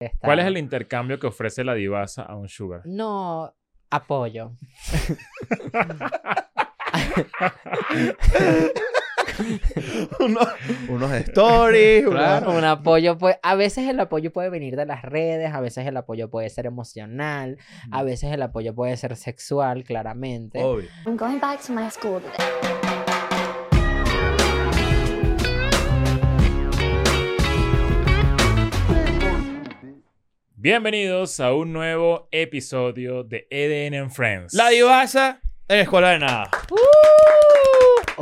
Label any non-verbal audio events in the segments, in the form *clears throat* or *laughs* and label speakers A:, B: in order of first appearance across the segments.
A: Está-
B: ¿Cuál es el intercambio que ofrece la divasa a un sugar?
A: No, apoyo. *laughs*
C: unos, unos stories, una-
A: Un apoyo, pues, a veces el apoyo puede venir de las redes, a veces el apoyo puede ser emocional, a veces el apoyo puede ser sexual, claramente.
C: Obvio.
D: I'm going back to my school today.
B: Bienvenidos a un nuevo episodio de EDN and Friends.
C: La divasa en Escuela de Nada.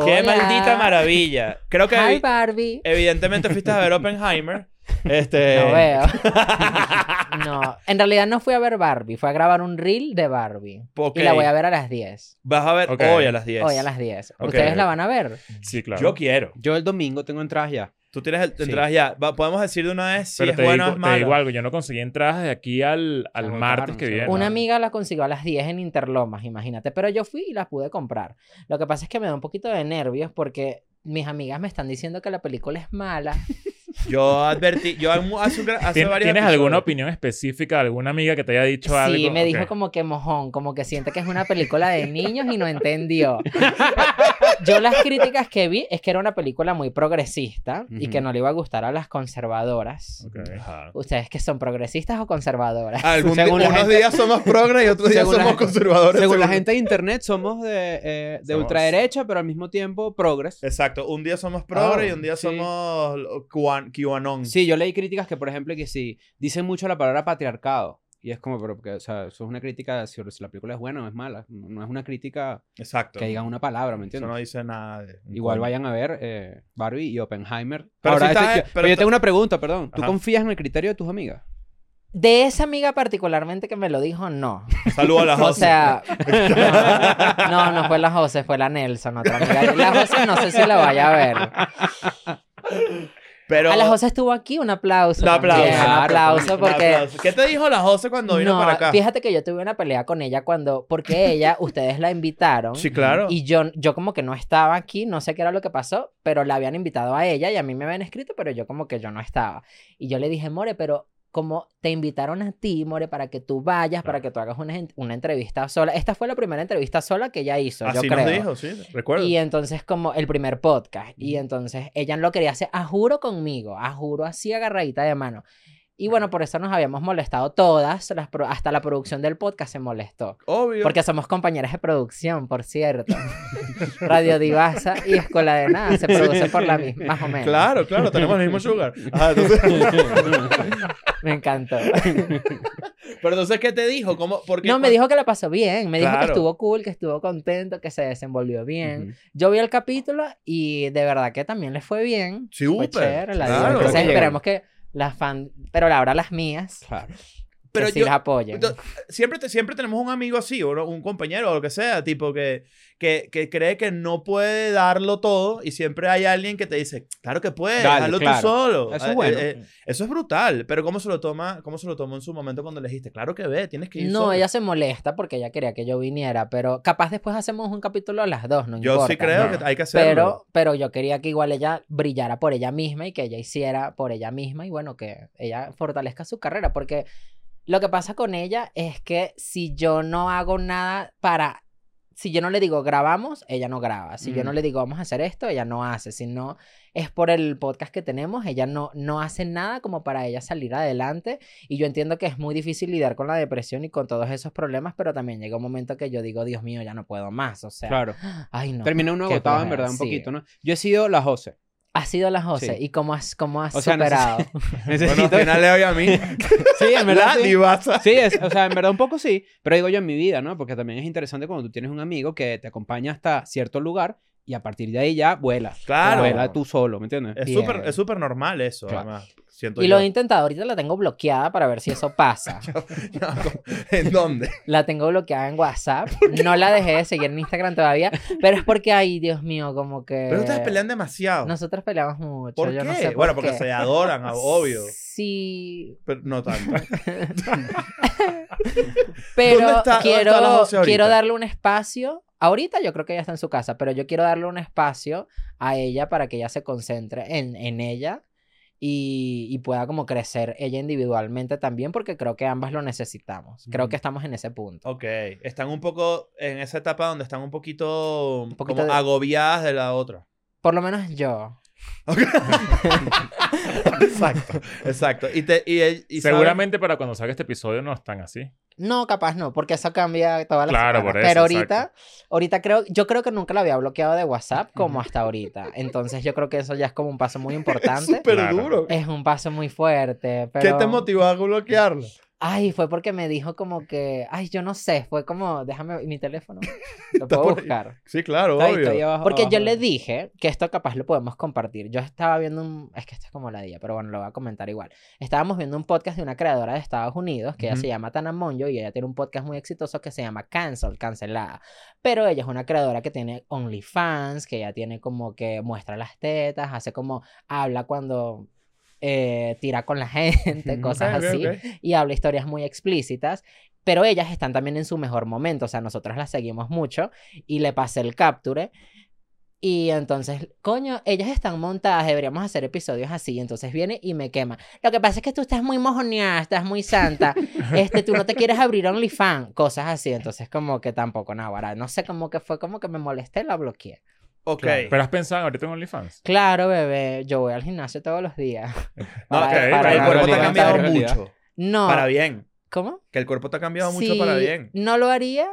C: ¡Qué
A: Hola.
C: maldita maravilla! Creo que
A: Hi, Barbie.
C: evidentemente fuiste a ver Oppenheimer. *laughs* Este...
A: No veo. *laughs* no, en realidad no fui a ver Barbie, fui a grabar un reel de Barbie.
C: Ok.
A: Y la voy a ver a las 10.
C: Vas a ver hoy a las 10.
A: Hoy a las 10.
C: Ok.
A: ¿Ustedes la van a ver?
B: Sí, claro.
C: Yo quiero.
E: Yo el domingo tengo entradas ya.
C: Tú tienes el,
E: Sí.
C: entradas ya. Va- Podemos decir de una vez si
B: Pero
C: es bueno o es
B: te digo
C: malo.
B: algo, yo no conseguí entradas de aquí al, al martes que viene.
A: Una amiga la consiguió a las 10 en Interlomas, imagínate. Pero yo fui y las pude comprar. Lo que pasa es que me da un poquito de nervios porque mis amigas me están diciendo que la película es mala. *laughs*
C: Yo advertí. Yo hace, un gra- hace
B: ¿Tien-
C: varios
B: ¿Tienes alguna opinión específica de alguna amiga que te haya dicho algo?
A: Sí, me dijo como que mojón, como que siente que es una película de niños y no entendió. *laughs* Yo las críticas que vi es que era una película muy progresista y que no le iba a gustar a las conservadoras.
B: Ok.
C: Ajá.
A: ¿Ustedes que son progresistas o conservadoras?
C: Algún
E: Según
C: día-
E: la
C: unos
E: gente-
C: días somos progres y otros días somos
E: gente-
C: conservadores.
E: Según la gente de internet, somos de, eh, de
B: Somos-
E: ultraderecha, pero al mismo tiempo progres.
C: Exacto. Un día somos progres
E: Ah,
C: y un día
E: sí.
C: somos cuan- QAnon.
E: Sí, yo leí críticas que, por ejemplo, que sí, dicen mucho la palabra patriarcado. Y es como, pero, porque, o sea, eso es una crítica sobre si la película es buena o es mala. No es una crítica
C: Exacto.
E: que digan una palabra, ¿me
C: Eso
E: entiendes?
C: no dice nada de...
E: Igual vayan a ver eh, Barbie y Oppenheimer.
C: Pero
E: Ahora,
C: si
E: este- yo-
C: pero
E: pero yo
C: está-
E: tengo una pregunta, perdón. ¿Tú
C: Ajá.
E: confías en el criterio de tus amigas?
A: De esa amiga particularmente que me lo dijo, no.
C: Saludos a *laughs* la
A: O
C: José.
A: sea, *laughs* no, no fue la José, fue la Nelson, otra amiga. La José no sé si la vaya a ver.
C: Pero...
A: A la José estuvo aquí, un aplauso.
C: Un aplauso.
A: también, un
E: Claro,
A: aplauso
C: Un
A: porque...
C: aplauso. ¿Qué te dijo la José cuando vino
A: No,
C: para acá?
A: fíjate que yo tuve una pelea con ella cuando... Porque ella, *laughs* ustedes la invitaron.
C: Sí, claro.
A: Y yo, yo como que no estaba aquí, no sé qué era lo que pasó, pero la habían invitado a ella y a mí me habían escrito, pero yo como que yo no estaba. Y yo le dije, More, pero como te invitaron a ti, More, para que tú vayas, para que tú hagas una, una entrevista sola. Esta fue la primera entrevista sola que ella hizo, yo
C: Así
A: creo.
C: nos dijo, sí, recuerdo.
A: Y entonces como el primer podcast. Y entonces ella lo quería hacer a juro conmigo, a juro así agarradita de mano. Y bueno, por eso nos habíamos molestado todas, las pro- hasta la producción del podcast se molestó.
C: Obvio.
A: Porque somos compañeras de producción, por cierto. Radio Divasa y Escuela de Nada se produce por la misma, más o menos.
C: Claro, claro, tenemos el mismo sugar. Ajá, entonces- *laughs*
A: Me encantó.
C: Pero entonces, ¿qué te dijo? ¿Cómo? ¿Por qué?
A: No, me dijo que la pasó bien. Me dijo que estuvo cool, que estuvo contento, que se desenvolvió bien.
E: Ujú.
A: Yo vi el capítulo y de verdad que también le fue bien. Fue chévere, la
C: claro.
A: Entonces esperemos que las fan... Pero ahora las mías,
E: Claro.
C: Pero
A: que sí
C: yo-
A: las apoyen.
C: Siempre, te- siempre tenemos un amigo así, o un compañero o lo que sea, tipo que, que, que cree que no puede darlo todo y siempre hay alguien que te dice, claro que puedes, hazlo
E: claro.
C: tú solo.
E: Eso es
C: Eh,
E: bueno.
C: eh, eso es brutal, pero ¿cómo se lo toma cómo se lo tomó en su momento cuando le dijiste, claro que ve, tienes que ir
A: No,
C: solo"?
A: ella se molesta porque ella quería que yo viniera, pero capaz después hacemos un capítulo a las dos, no
C: Yo
A: importa.
C: sí creo
E: no.
C: que hay que hacerlo.
A: Pero, pero yo quería que igual ella brillara por ella misma y que ella hiciera por ella misma y bueno, que ella fortalezca su carrera, porque lo que pasa con ella es que si yo no hago nada para, si yo no le digo grabamos, ella no graba, si yo
E: Mm.
A: no le digo vamos a hacer esto, ella no hace, si no es por el podcast que tenemos, ella no, no hace nada como para ella salir adelante y yo entiendo que es muy difícil lidiar con la depresión y con todos esos problemas, pero también llega un momento que yo digo, Dios mío, ya no puedo más, o sea,
E: Claro. *gasps*
A: ay no.
E: Terminé uno agotado, en verdad, un
A: sí.
E: poquito, ¿no? Yo he sido la Jose.
A: Ha sido la José.
E: Sí.
A: ¿Y cómo has, cómo has
E: O sea,
A: superado? *laughs*
C: Bueno,
E: Necesito...
C: al final le doy a mí.
E: sí, en verdad.
C: La
E: sí.
C: divasa.
E: Sí, es, o sea, en verdad un poco sí, pero digo yo en mi vida, ¿no? Porque también es interesante cuando tú tienes un amigo que te acompaña hasta cierto lugar y a partir de ahí ya vuela.
C: Claro.
E: Vuela tú solo, ¿me entiendes?
C: Es
A: Bien.
C: súper es súper normal eso,
E: Claro.
C: además. Siento
A: y
C: yo.
A: lo he intentado. Ahorita la tengo bloqueada para ver si eso pasa. *laughs*
C: ¿En dónde? *laughs*
A: La tengo bloqueada en WhatsApp. *laughs* No la dejé de seguir en Instagram todavía. Pero es porque, ay, Dios mío, como que...
C: Pero ustedes pelean demasiado.
A: Nosotros peleamos mucho.
C: ¿Por
A: yo
C: qué?
A: no sé por
C: bueno, porque
A: qué.
C: se adoran, obvio.
A: Sí,
C: Pero no tanto.
A: pero
C: ¿Dónde está- dónde
A: quiero,
C: está la José ahorita?
A: quiero darle un espacio. Ahorita yo creo que ella está en su casa, pero yo quiero darle un espacio a ella para que ella se concentre en, en ella y, y pueda como crecer ella individualmente también, porque creo que ambas lo necesitamos. Creo que estamos en ese punto.
C: Ok, están un poco en esa etapa donde están un poquito,
A: Un poquito
C: como
A: de-
C: agobiadas de la otra.
A: Por lo menos yo. *laughs*
C: exacto, exacto. Y, te, y, y saben-
B: Seguramente para cuando salga este episodio no están así.
A: No, capaz no, porque eso cambia todas las
B: Claro,
A: semanas.
B: por eso,
A: Pero ahorita,
B: exacto.
A: ahorita creo, yo creo que nunca lo había bloqueado de WhatsApp como hasta ahorita. Entonces yo creo que eso ya es como un paso muy *laughs* importante.
C: súper
B: Claro.
C: duro.
A: Es un paso muy fuerte,
C: ¿Qué
A: pero...
C: te motivó a bloquearlo?
A: Ay, fue porque me dijo como que... Ay, yo no sé, fue como... Déjame mi teléfono. *laughs* Lo puedo buscar.
C: Sí, claro,
E: Está ahí,
C: obvio.
E: está ahí abajo-
A: Porque yo le dije que esto capaz lo podemos compartir. Yo estaba viendo un... Es que esto es como la día, pero bueno, lo voy a comentar igual. Estábamos viendo un podcast de una creadora de Estados Unidos que ella
C: Ujú.
A: se llama Tana Monjo y ella tiene un podcast muy exitoso que se llama Cancel, Cancelada. Pero ella es una creadora que tiene OnlyFans, que ella tiene como que muestra las tetas, hace como... Habla cuando... eh, tira con la gente, cosas
C: ok,
A: así y habla historias muy explícitas, pero ellas están también en su mejor momento, o sea, nosotros las seguimos mucho y le pasé el capture y entonces, coño, ellas están montadas, deberíamos hacer episodios así, entonces viene y me quema. Lo que pasa es que tú estás muy mojoneada, estás muy santa, *laughs* este, tú no te quieres abrir OnlyFans, cosas así, entonces como que tampoco, no, no sé, como que fue como que me molesté, la bloqueé.
C: Ok.
B: Pero has pensado ahorita en OnlyFans.
A: Claro, bebé, yo voy al gimnasio todos los días. *laughs*
C: No,
A: Para-
C: el cuerpo te ha cambiado mucho.
A: No,
C: Para bien.
A: ¿cómo?
C: Que el cuerpo te ha cambiado mucho para bien.
A: No lo haría.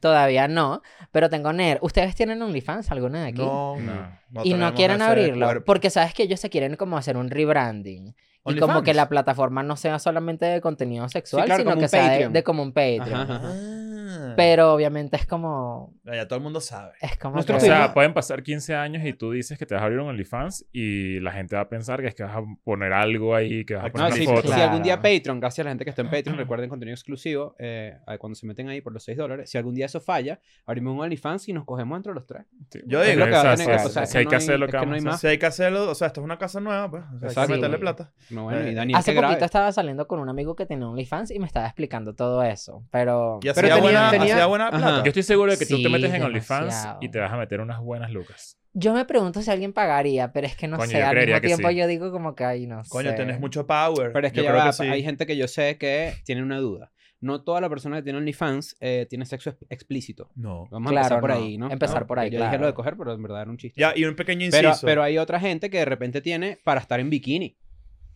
A: Todavía no, pero tengo NER. ¿Ustedes tienen OnlyFans, alguna de aquí?
C: No,
B: No.
C: no
A: y no quieren abrirlo,
C: cuerpo.
A: porque sabes que ellos se quieren como hacer un rebranding. Y como que la plataforma no sea solamente de contenido sexual,
E: claro,
A: sino que sea de, como un Patreon.
E: Ajá, ajá.
C: Ah.
A: Pero obviamente es como...
C: Ya todo el mundo sabe.
A: Es como
B: O
A: que-
E: tema-
B: sea, pueden pasar 15 años y tú dices que te vas a abrir un OnlyFans y la gente va a pensar que es que vas a poner algo ahí, que vas a poner
E: No,
B: una
E: si,
B: foto.
E: si algún día. Patreon, gracias a la gente que está en Patreon, recuerden contenido exclusivo, eh, cuando se meten ahí por los 6 dólares, si algún día eso falla, abrimos un OnlyFans y nos cogemos entre los tres.
B: Sí.
C: Yo digo-
E: que va a
B: o sea,
E: tener que-
B: si-
E: o sea,
B: si
E: que
B: hay que
E: hay-
B: hacer lo
E: es
B: que
E: no
B: vamos
E: hay
B: a
E: más.
B: hacer.
C: Si hay que hacerlo, o sea, esto es una casa nueva, pues. O sea, hay que
E: Exacto.
C: meterle plata.
E: No, bueno, y
C: Eh,
E: Daniel
A: Hace poquito estaba saliendo con un amigo que tenía OnlyFans y me estaba explicando todo eso. Pero...
C: Y hacía,
E: Pero tenía-
C: buena,
E: tenía-
C: hacía buena plata.
B: Yo estoy seguro de que tú te metes en OnlyFans y te vas a meter unas buenas lucas.
A: Yo me pregunto si alguien pagaría, pero es que no
B: Coño,
A: sé,
B: yo
A: al mismo tiempo
B: sí.
A: yo digo como que, ay, no
C: Coño,
A: sé.
C: tenés mucho power.
E: Pero es que
C: Yo
E: ya
C: creo
E: va,
C: que sí.
E: hay gente que yo sé que tiene una duda. No toda la persona que tiene OnlyFans eh, tiene sexo ex- explícito.
C: No.
E: Vamos
A: Claro,
E: a empezar por
A: no.
E: ahí, ¿no?
A: Empezar
E: No,
A: por ahí,
E: Yo dije
A: claro.
E: lo de coger, pero en verdad era un chiste.
C: Ya, y un pequeño
E: pero,
C: inciso.
E: pero hay otra gente que de repente tiene para estar en bikini.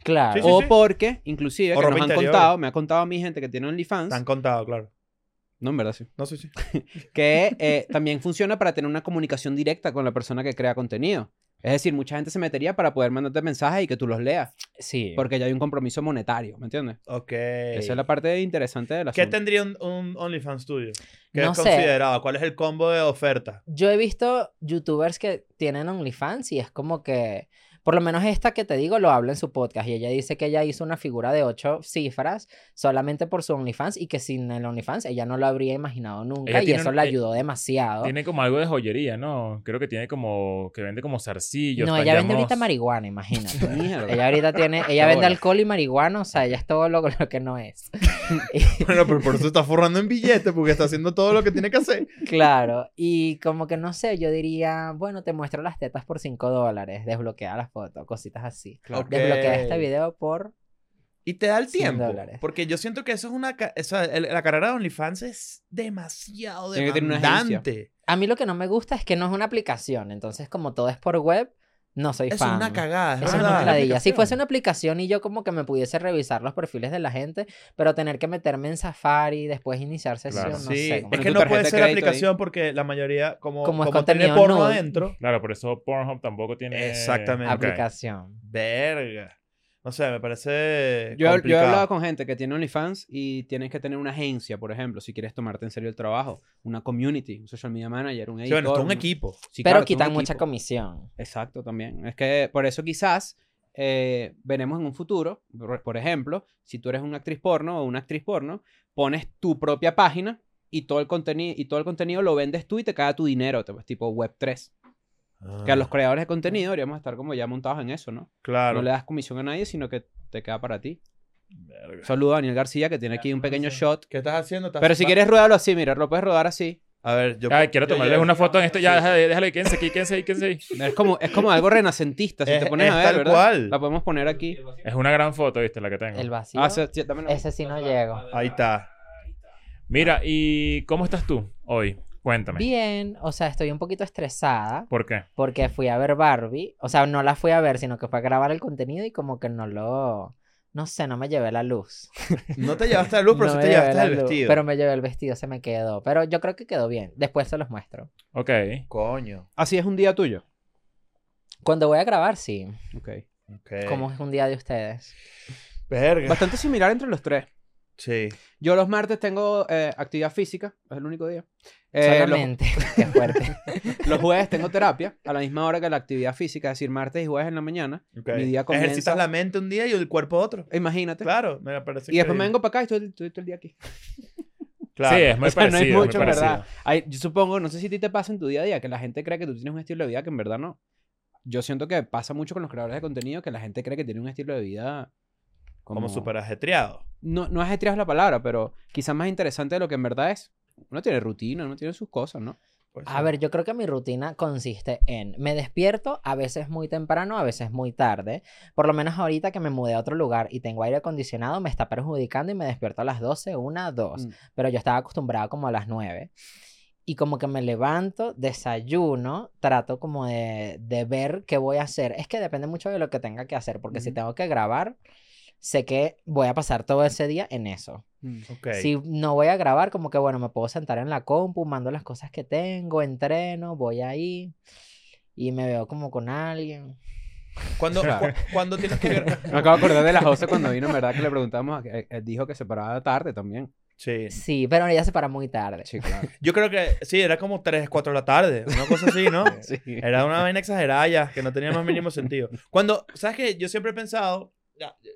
A: Claro.
C: Sí, sí,
E: o
C: sí.
E: porque, inclusive,
C: O
E: que nos han
C: interior.
E: contado, me ha contado a mi gente que tiene OnlyFans.
C: Te han contado, claro.
E: No, en verdad sí.
C: No sé si. *laughs*
E: que eh, también funciona para tener una comunicación directa con la persona que crea contenido. Es decir, mucha gente se metería para poder mandarte mensajes y que tú los leas,
A: Sí.
E: porque ya hay un compromiso monetario, ¿me entiendes?
C: Ok.
E: Esa es la parte interesante de la
C: ¿Qué tendría un, un OnlyFans tuyo? ¿Qué
A: No
C: es
A: sé.
C: considerado? ¿Cuál es el combo de oferta?
A: Yo he visto youtubers que tienen OnlyFans y es como que, por lo menos esta que te digo, lo habla en su podcast y ella dice que ella hizo una figura de ocho cifras solamente por su OnlyFans y que sin el OnlyFans ella no lo habría imaginado nunca
B: Ella
A: y eso
B: un-
A: le
B: eh,
A: ayudó demasiado.
B: Tiene como algo de joyería, ¿no? Creo que tiene como... Que vende como zarcillos.
A: No, ella vende ahorita marihuana, imagínate. *laughs*
E: Mierda.
A: ella ahorita tiene, *laughs* ella vende alcohol y marihuana, o sea, ella es todo lo, lo que no es. *laughs*
C: Bueno, pero por eso está forrando en billetes, porque está haciendo todo lo que tiene que hacer.
A: Claro, y como que no sé, yo diría, bueno, te muestro las tetas por 5 dólares, desbloquea la foto, cositas así.
E: Claro.
A: Desbloquea este video por...
C: Y te da el
A: 100
C: tiempo.
A: dólares.
C: Porque yo siento que eso es una. esa- el- la carrera de OnlyFans es demasiado demandante.
A: A mí lo que no me gusta es que no es una aplicación, entonces como todo es por web, no soy
C: Es
A: fan.
C: una cagada, es
A: es una ladilla. Si fuese una aplicación y yo como que me pudiese revisar los perfiles de la gente, pero tener que meterme en Safari y después iniciar sesión,
B: Claro.
A: no
C: Sí,
A: sé.
C: es que no puede ser aplicación porque la mayoría, como,
A: Como
C: como,
A: es
C: tiene porno adentro.
B: Claro, por eso Pornhub tampoco tiene...
C: Exactamente.
A: Aplicación.
C: Verga. No sé, me parece.
E: Yo, yo he hablado con gente que tiene OnlyFans y tienes que tener una agencia, por ejemplo, si quieres tomarte en serio el trabajo, una community, un social media manager, un
C: Sí,
E: editor.
C: bueno, esto es un equipo.
E: Sí,
A: pero
E: claro,
A: quitan mucha
E: equipo.
A: comisión.
E: Exacto, también. Es que por eso quizás eh, veremos en un futuro, por, por ejemplo, si tú eres una actriz porno o una actriz porno, pones tu propia página y todo el contenido y todo el contenido lo vendes tú y te cae tu dinero, te- tipo Web3. Que a los
C: Ah,
E: creadores de contenido deberíamos estar como ya montados en eso, ¿no?
C: Claro.
E: No le das comisión a nadie, sino que te queda para ti.
C: Verga.
E: Saludo a Daniel García que tiene aquí un pequeño shot.
C: ¿Qué estás haciendo? ¿Estás-
E: Pero si quieres ruedarlo así, mira, lo puedes rodar así.
C: A ver, yo.
B: Ay, quiero tomarles una foto en esto. Ya,
C: Sí.
B: déjale, déjale, quédense aquí, quédense ahí, quédense ahí. *laughs*
E: Es como, es como algo renacentista, si
C: Es-
E: te pones
C: es
E: a ver,
C: tal
E: ¿verdad?
C: cual.
E: La podemos poner aquí.
B: Es una gran foto, ¿viste? La que tengo.
A: El vacío.
E: Ah, sí, sí,
A: Ese sí no llego.
C: Ahí está.
B: Mira, ¿y cómo estás tú hoy? Cuéntame.
A: Bien, o sea, estoy un poquito estresada
B: ¿Por qué?
A: porque fui a ver Barbie. O sea, no la fui a ver, sino que fue a grabar el contenido y como que no lo... No sé, no me llevé la luz. *laughs*
C: No te llevaste la luz, pero
A: No
C: sí te llevaste
A: la
C: el
A: luz,
C: vestido.
A: Pero me llevé el vestido, se me quedó. Pero yo creo que quedó bien. Después se los muestro.
B: Ok.
C: Coño.
E: Así es un día tuyo.
A: Cuando voy a grabar, sí.
E: Ok.
C: Ok.
A: Como es un día de ustedes.
C: Verga.
E: Bastante similar entre los tres.
C: Sí.
E: Yo los martes tengo eh, actividad física, es el único día. Eh, los,
A: Solamente. *laughs* Qué fuerte. *laughs*
E: los jueves tengo terapia a la misma hora que la actividad física, es decir, martes y jueves en la mañana.
C: Ok.
E: Mi día comienza-
C: Ejercitas la mente un día y el cuerpo otro.
E: Imagínate.
C: Claro, me parece
E: Y después me vengo para acá y estoy, estoy todo el día aquí. *laughs*
C: Claro.
B: Sí, es muy
E: O sea, no
B: parecido.
E: es
B: muy
E: mucho,
B: parecido.
E: ¿verdad? Hay- yo supongo, no sé si a ti te pasa en tu día a día, que la gente cree que tú tienes un estilo de vida que en verdad no. Yo siento que pasa mucho con los creadores de contenido que la gente cree que tiene un estilo de vida como,
C: Como súper ajetreado.
E: No, no ajetreado es la palabra, pero quizás más interesante de lo que en verdad es. Uno tiene rutina, uno tiene sus cosas, ¿no?
C: Pues
A: A
C: sí.
A: ver, yo creo que mi rutina consiste en me despierto a veces muy temprano, a veces muy tarde. Por lo menos ahorita que me mudé a otro lugar y tengo aire acondicionado, me está perjudicando y me despierto a las 12, 1, 2.
E: Mm.
A: Pero yo estaba acostumbrado como a las 9. Y como que me levanto, desayuno, trato como de, de ver qué voy a hacer. Es que depende mucho de lo que tenga que hacer, porque si tengo que grabar, sé que voy a pasar todo ese día en eso.
E: Mm.
C: Ok.
A: Si no voy a grabar, como que bueno, me puedo sentar en la compu, mando las cosas que tengo, entreno, voy ahí y me veo como con alguien.
C: Cuando, *laughs*
E: Claro.
C: cu- cuando tienes que... *laughs*
E: Me acabo de acordar de la Jose cuando vino, en verdad, que le preguntamos, eh, eh, dijo que se paraba tarde también.
C: Sí.
A: Sí, pero ella se para muy tarde.
E: Sí, claro. *laughs*
C: Yo creo que sí, era como 3, 4 de la tarde. Una cosa así, ¿no?
E: Sí.
C: Era una vaina exagerada ya, que no tenía más mínimo sentido. Cuando, ¿sabes qué? Yo siempre he pensado,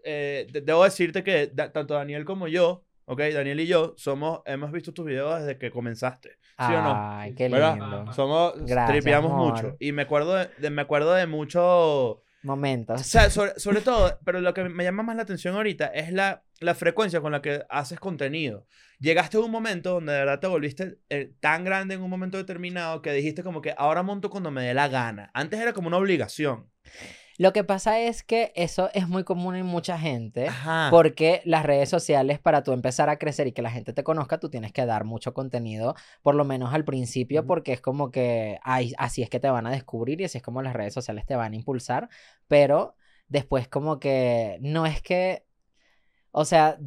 C: eh, de- debo decirte que da- tanto Daniel como yo, ¿ok? Daniel y yo somos, hemos visto tus videos desde que comenzaste. ¿Sí o no?
A: Ay, qué
C: ¿Verdad?
A: lindo.
C: Somos,
A: Gracias,
C: tripeamos
A: amor.
C: mucho. Y me acuerdo de, de- me acuerdo de mucho... O
A: Momentos.
C: sea, sobre, sobre todo, pero lo que me llama más la atención ahorita es la, la frecuencia con la que haces contenido. Llegaste a un momento donde de verdad te volviste eh, tan grande en un momento determinado que dijiste como que ahora monto cuando me dé la gana. Antes era como una obligación.
A: Lo que pasa es que eso es muy común en mucha gente.
C: Ajá.
A: Porque las redes sociales, para tú empezar a crecer y que la gente te conozca, tú tienes que dar mucho contenido, por lo menos al principio, porque es como que ay, así es que te van a descubrir y así es como las redes sociales te van a impulsar, pero después como que no es que, o sea,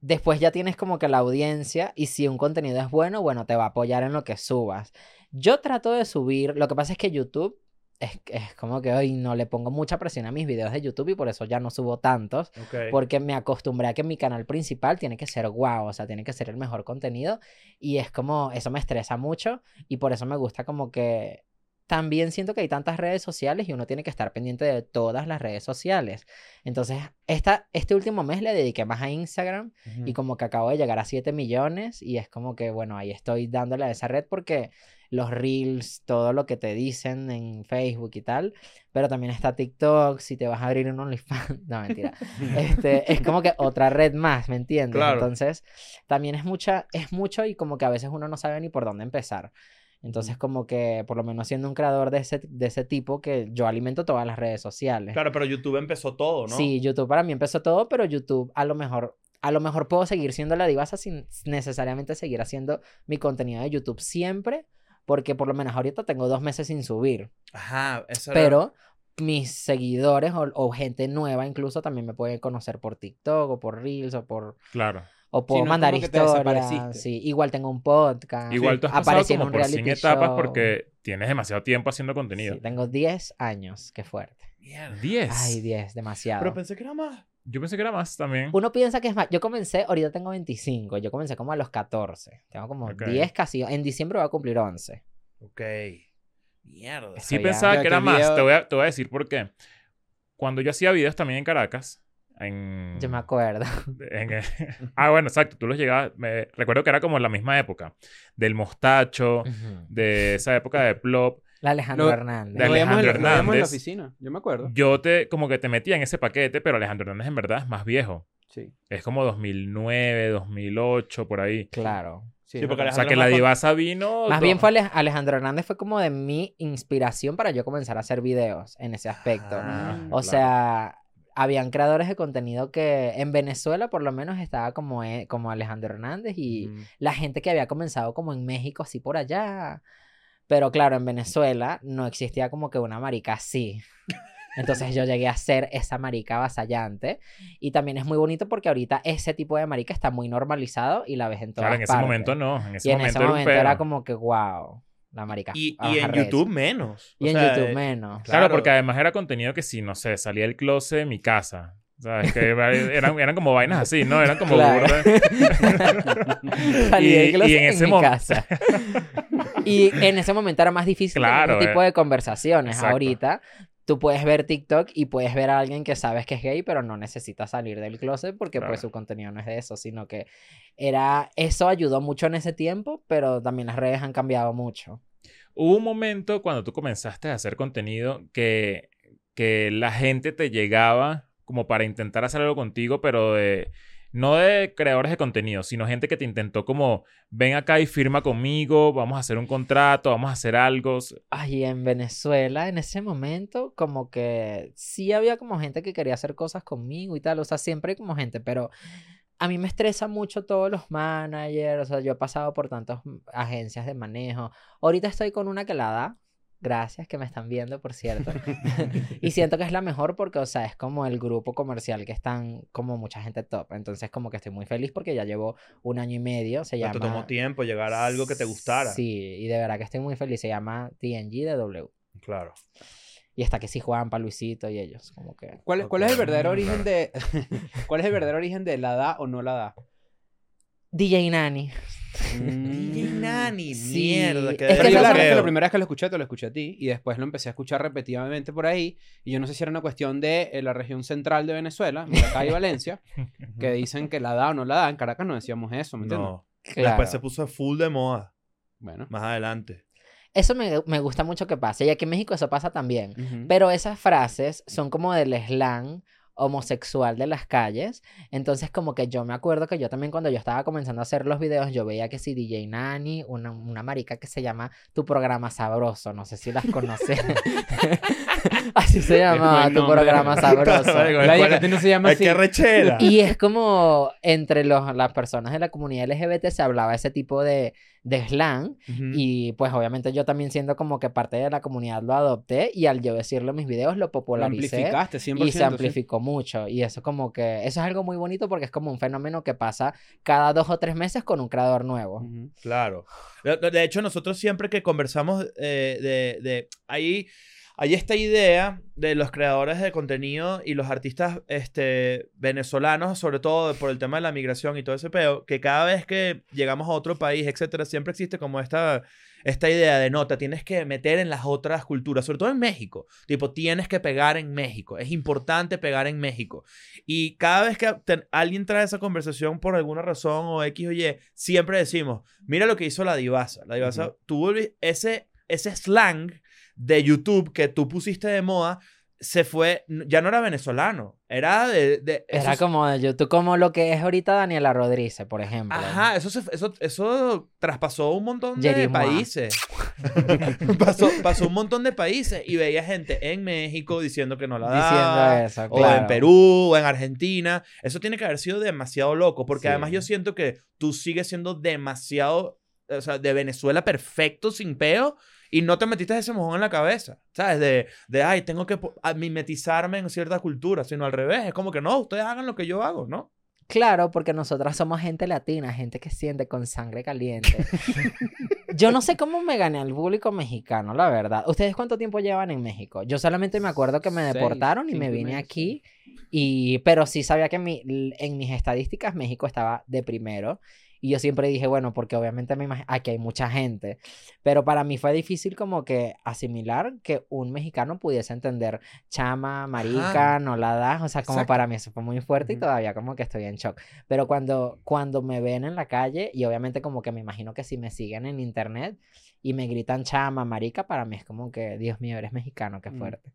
A: después ya tienes como que la audiencia y si un contenido es bueno, bueno, te va a apoyar en lo que subas. Yo trato de subir, lo que pasa es que YouTube... Es, es como que hoy no le pongo mucha presión a mis videos de YouTube y por eso ya no subo tantos porque me acostumbré a que mi canal principal tiene que ser guau, o sea, tiene que ser el mejor contenido y es como, eso me estresa mucho y por eso me gusta como que también siento que hay tantas redes sociales y uno tiene que estar pendiente de todas las redes sociales. Entonces, esta, este último mes le dediqué más a Instagram y como que acabo de llegar a 7 millones y es como que, bueno, ahí estoy dándole a esa red porque los reels, todo lo que te dicen en Facebook y tal, pero también está TikTok, si te vas a abrir un OnlyFans, *laughs* no, mentira. *laughs* Este, es como que otra red más, ¿me entiendes?
C: Claro.
A: Entonces, también es mucha, es mucho y como que a veces uno no sabe ni por dónde empezar. Entonces, como que, por lo menos siendo un creador de ese, de ese tipo, que yo alimento todas las redes sociales.
C: Claro, pero YouTube empezó todo, ¿no?
A: Sí, YouTube para mí empezó todo, pero YouTube a lo mejor, a lo mejor puedo seguir siendo la divasa sin necesariamente seguir haciendo mi contenido de YouTube siempre, porque por lo menos ahorita tengo dos meses sin subir,
C: Ajá, eso era-
A: pero mis seguidores o, o gente nueva incluso también me pueden conocer por TikTok o por Reels o por
B: Claro.
A: o puedo
E: no es
A: mandar historias. Sí, igual tengo un podcast.
B: Igual tú has pasado
A: en un
B: por 100
A: reality
B: etapas
A: show.
B: porque tienes demasiado tiempo haciendo contenido.
A: Sí, tengo 10 años, qué fuerte.
C: Mierda.
B: 10.
A: Ay, 10, demasiado.
C: Pero pensé que era más.
B: Yo pensé que era más también.
A: Uno piensa que es más. Yo comencé, ahorita tengo 25. Yo comencé como a los 14. Tengo como
B: Ok.
A: 10 casi. En diciembre voy a cumplir 11.
C: Ok. Mierda.
B: Sí
A: ya-
B: pensaba
E: ya
B: que era más. Te, voy a, te voy a decir por qué. Cuando yo hacía videos también en Caracas, en...
A: Yo me acuerdo.
B: en- *laughs* *laughs* ah, bueno, exacto. Tú los llegabas... Me... Recuerdo que era como la misma época. Del mostacho,
A: Ujú.
B: de esa época de Plop.
A: La Alejandro
E: Lo-
A: Hernández.
B: de
E: Lo
B: Alejandro
E: lo veíamos en la
B: Hernández.
E: oficina, yo me acuerdo.
B: Yo te... Como que te metía en ese paquete, pero Alejandro Hernández en verdad es más viejo.
E: Sí.
B: Es como 2009, 2008, por ahí.
A: Claro.
C: Sí,
E: es
C: porque.
B: O sea, que la divasa vino...
A: Más bien fue Ale- Alejandro Hernández fue como de mi inspiración para yo comenzar a hacer videos en ese aspecto.
C: Ah,
A: o
C: claro.
A: sea, habían creadores de contenido que en Venezuela por lo menos estaba como, e- como Alejandro Hernández y
C: Mm.
A: la gente que había comenzado como en México, así por allá. Pero claro, en Venezuela no existía como que una marica así. Entonces yo llegué a ser esa marica avasallante. Y también es muy bonito porque ahorita ese tipo de marica está muy normalizado y la ves en todas
B: Claro, en ese
A: partes.
B: momento no. En ese
A: Y en
B: momento
A: ese
B: era
A: momento era como que, wow, la marica.
C: Y, y en. YouTube menos. O
A: Y en
C: sea,
A: YouTube
C: eh,
A: menos.
B: Claro,
C: Claro.
B: porque además era contenido que si, no sé, salía del closet de mi casa. ¿Sabes? Que eran, eran como vainas así, ¿no? Eran como
A: Claro.
B: burda. *laughs*
A: Salí
B: Y-
A: del
B: y
A: closet
B: en
A: en,
B: ese
A: mi casa. *laughs* y en ese momento era más difícil
B: Claro,
A: tener ese tipo
B: eh.
A: de conversaciones.
B: Exacto.
A: Ahorita tú puedes ver TikTok y puedes ver a alguien que sabes que es gay, pero no necesita salir del closet porque
B: Claro.
A: pues su contenido no es de eso, sino que era eso ayudó mucho en ese tiempo, pero también las redes han cambiado mucho.
B: Hubo un momento cuando tú comenzaste a hacer contenido que, que la gente te llegaba como para intentar hacer algo contigo, pero de, no de creadores de contenido, sino gente que te intentó como, ven acá y firma conmigo, vamos a hacer un contrato, vamos a hacer algo.
A: Ay, en Venezuela, en ese momento, como que sí había como gente que quería hacer cosas conmigo y tal, o sea, siempre hay como gente, pero a mí me estresa mucho todos los managers, o sea, yo he pasado por tantas mm, agencias de manejo. Ahorita estoy con una que la da, gracias que me están viendo, por cierto, *laughs* *laughs* y siento que es la mejor porque, o sea, es como el grupo comercial que están como mucha gente top, entonces como que estoy muy feliz porque ya llevo un año y medio, se llama...
C: te tomó tiempo llegar a algo que te gustara.
A: Sí, y de verdad que estoy muy feliz. Se llama TNG de W.
C: Claro.
A: Y está que sí Juanpa, Luisito y ellos. Como que.
E: ¿Cuál, cuál es el verdadero
C: claro.
E: origen de *laughs* cuál es el verdadero origen de la da o no la da?
A: DJ Nani.
C: DJ Nani,
A: Sí,
C: mierda. Que
A: es
E: Pero
A: que
E: yo la
A: es
E: verdad es que la primera vez que lo escuché, te lo escuché a ti y después lo empecé a escuchar repetidamente por ahí y yo no sé si era una cuestión de eh, la región central de Venezuela, Maracay y Valencia, *laughs* que dicen que la da o no la da. En Caracas no decíamos eso, ¿me entiendes?
C: No.
A: Claro.
C: Después se puso full de moda.
E: Bueno.
C: Más adelante.
A: Eso me, me gusta mucho que pase. Y aquí en México eso pasa también. Pero esas frases son como del slang homosexual de las calles. Entonces, como que yo me acuerdo que yo también cuando yo estaba comenzando a hacer los videos, yo veía que si DJ Nani, una, una marica que se llama Tu Programa Sabroso, no sé si las *laughs* conoces. *laughs* *laughs* Así se llamaba
E: buen
A: Tu. Programa *laughs* Sabroso.
E: La
C: ¿cuál
E: diga que no se llama así.
C: rechera.
A: Y es como entre los, las personas de la comunidad LGBT se hablaba ese tipo de, de slang. Y pues obviamente yo también siendo como que parte de la comunidad lo adopté y al yo decirlo en mis videos lo
E: Lo
A: popularicé.
E: amplificaste 100%.
A: Y se
E: sí.
A: amplificó mucho. Y eso como que, eso es algo muy bonito porque es como un fenómeno que pasa cada dos o tres meses con un creador nuevo.
C: Claro. De hecho, nosotros siempre que conversamos eh, de, de... Ahí, hay esta idea de los creadores de contenido y los artistas este, venezolanos, sobre todo por el tema de la migración y todo ese peo, que cada vez que llegamos a otro país, etcétera, siempre existe como esta, esta idea de no, te tienes que meter en las otras culturas, sobre todo en México. Tipo, tienes que pegar en México. Es importante pegar en México. Y cada vez que te- alguien trae esa conversación por alguna razón o X o Y, siempre decimos, mira lo que hizo la divasa. La divasa tuvo el- ese, ese slang de YouTube que tú pusiste de moda, se fue, ya no era venezolano, era de... de
A: Era
C: eso-
A: como de YouTube, como lo que es ahorita Daniela Rodríguez, por ejemplo.
C: Ajá, eso, se- eso, eso traspasó un montón de
A: Jerry Moa.
C: países. *laughs* pasó, pasó un montón de países y veía gente en México diciendo que no la
A: Diciendo
C: daba.
A: eso,
C: O
A: claro.
C: en Perú, o en Argentina. Eso tiene que haber sido demasiado loco, porque
A: Sí.
C: además yo siento que tú sigues siendo demasiado, o sea, de Venezuela perfecto, sin peo, y no te metiste ese mojón en la cabeza, ¿sabes? De, de ay, tengo que mimetizarme en cierta cultura, sino al revés. Es como que no, ustedes hagan lo que yo hago, ¿no?
A: Claro, porque nosotras somos gente latina, gente que siente con sangre caliente. Yo no sé cómo me gané al público mexicano, la verdad. ¿Ustedes cuánto tiempo llevan en México? Yo solamente me acuerdo que me
E: Seis,
A: deportaron y me vine
E: medio,
A: aquí. Y, pero sí sabía que mi- en mis estadísticas México estaba de primero. Y yo siempre dije, bueno, porque obviamente me aquí hay mucha gente. Pero para mí fue difícil como que asimilar que un mexicano pudiese entender chama, marica, no la das. O sea, como
C: Exacto.
A: para mí eso fue muy fuerte y todavía como que estoy en shock. Pero cuando, cuando me ven en la calle, y obviamente como que me imagino que si me siguen en internet y me gritan chama, marica, para mí es como que, Dios mío, eres mexicano, qué
E: Mm.
A: fuerte.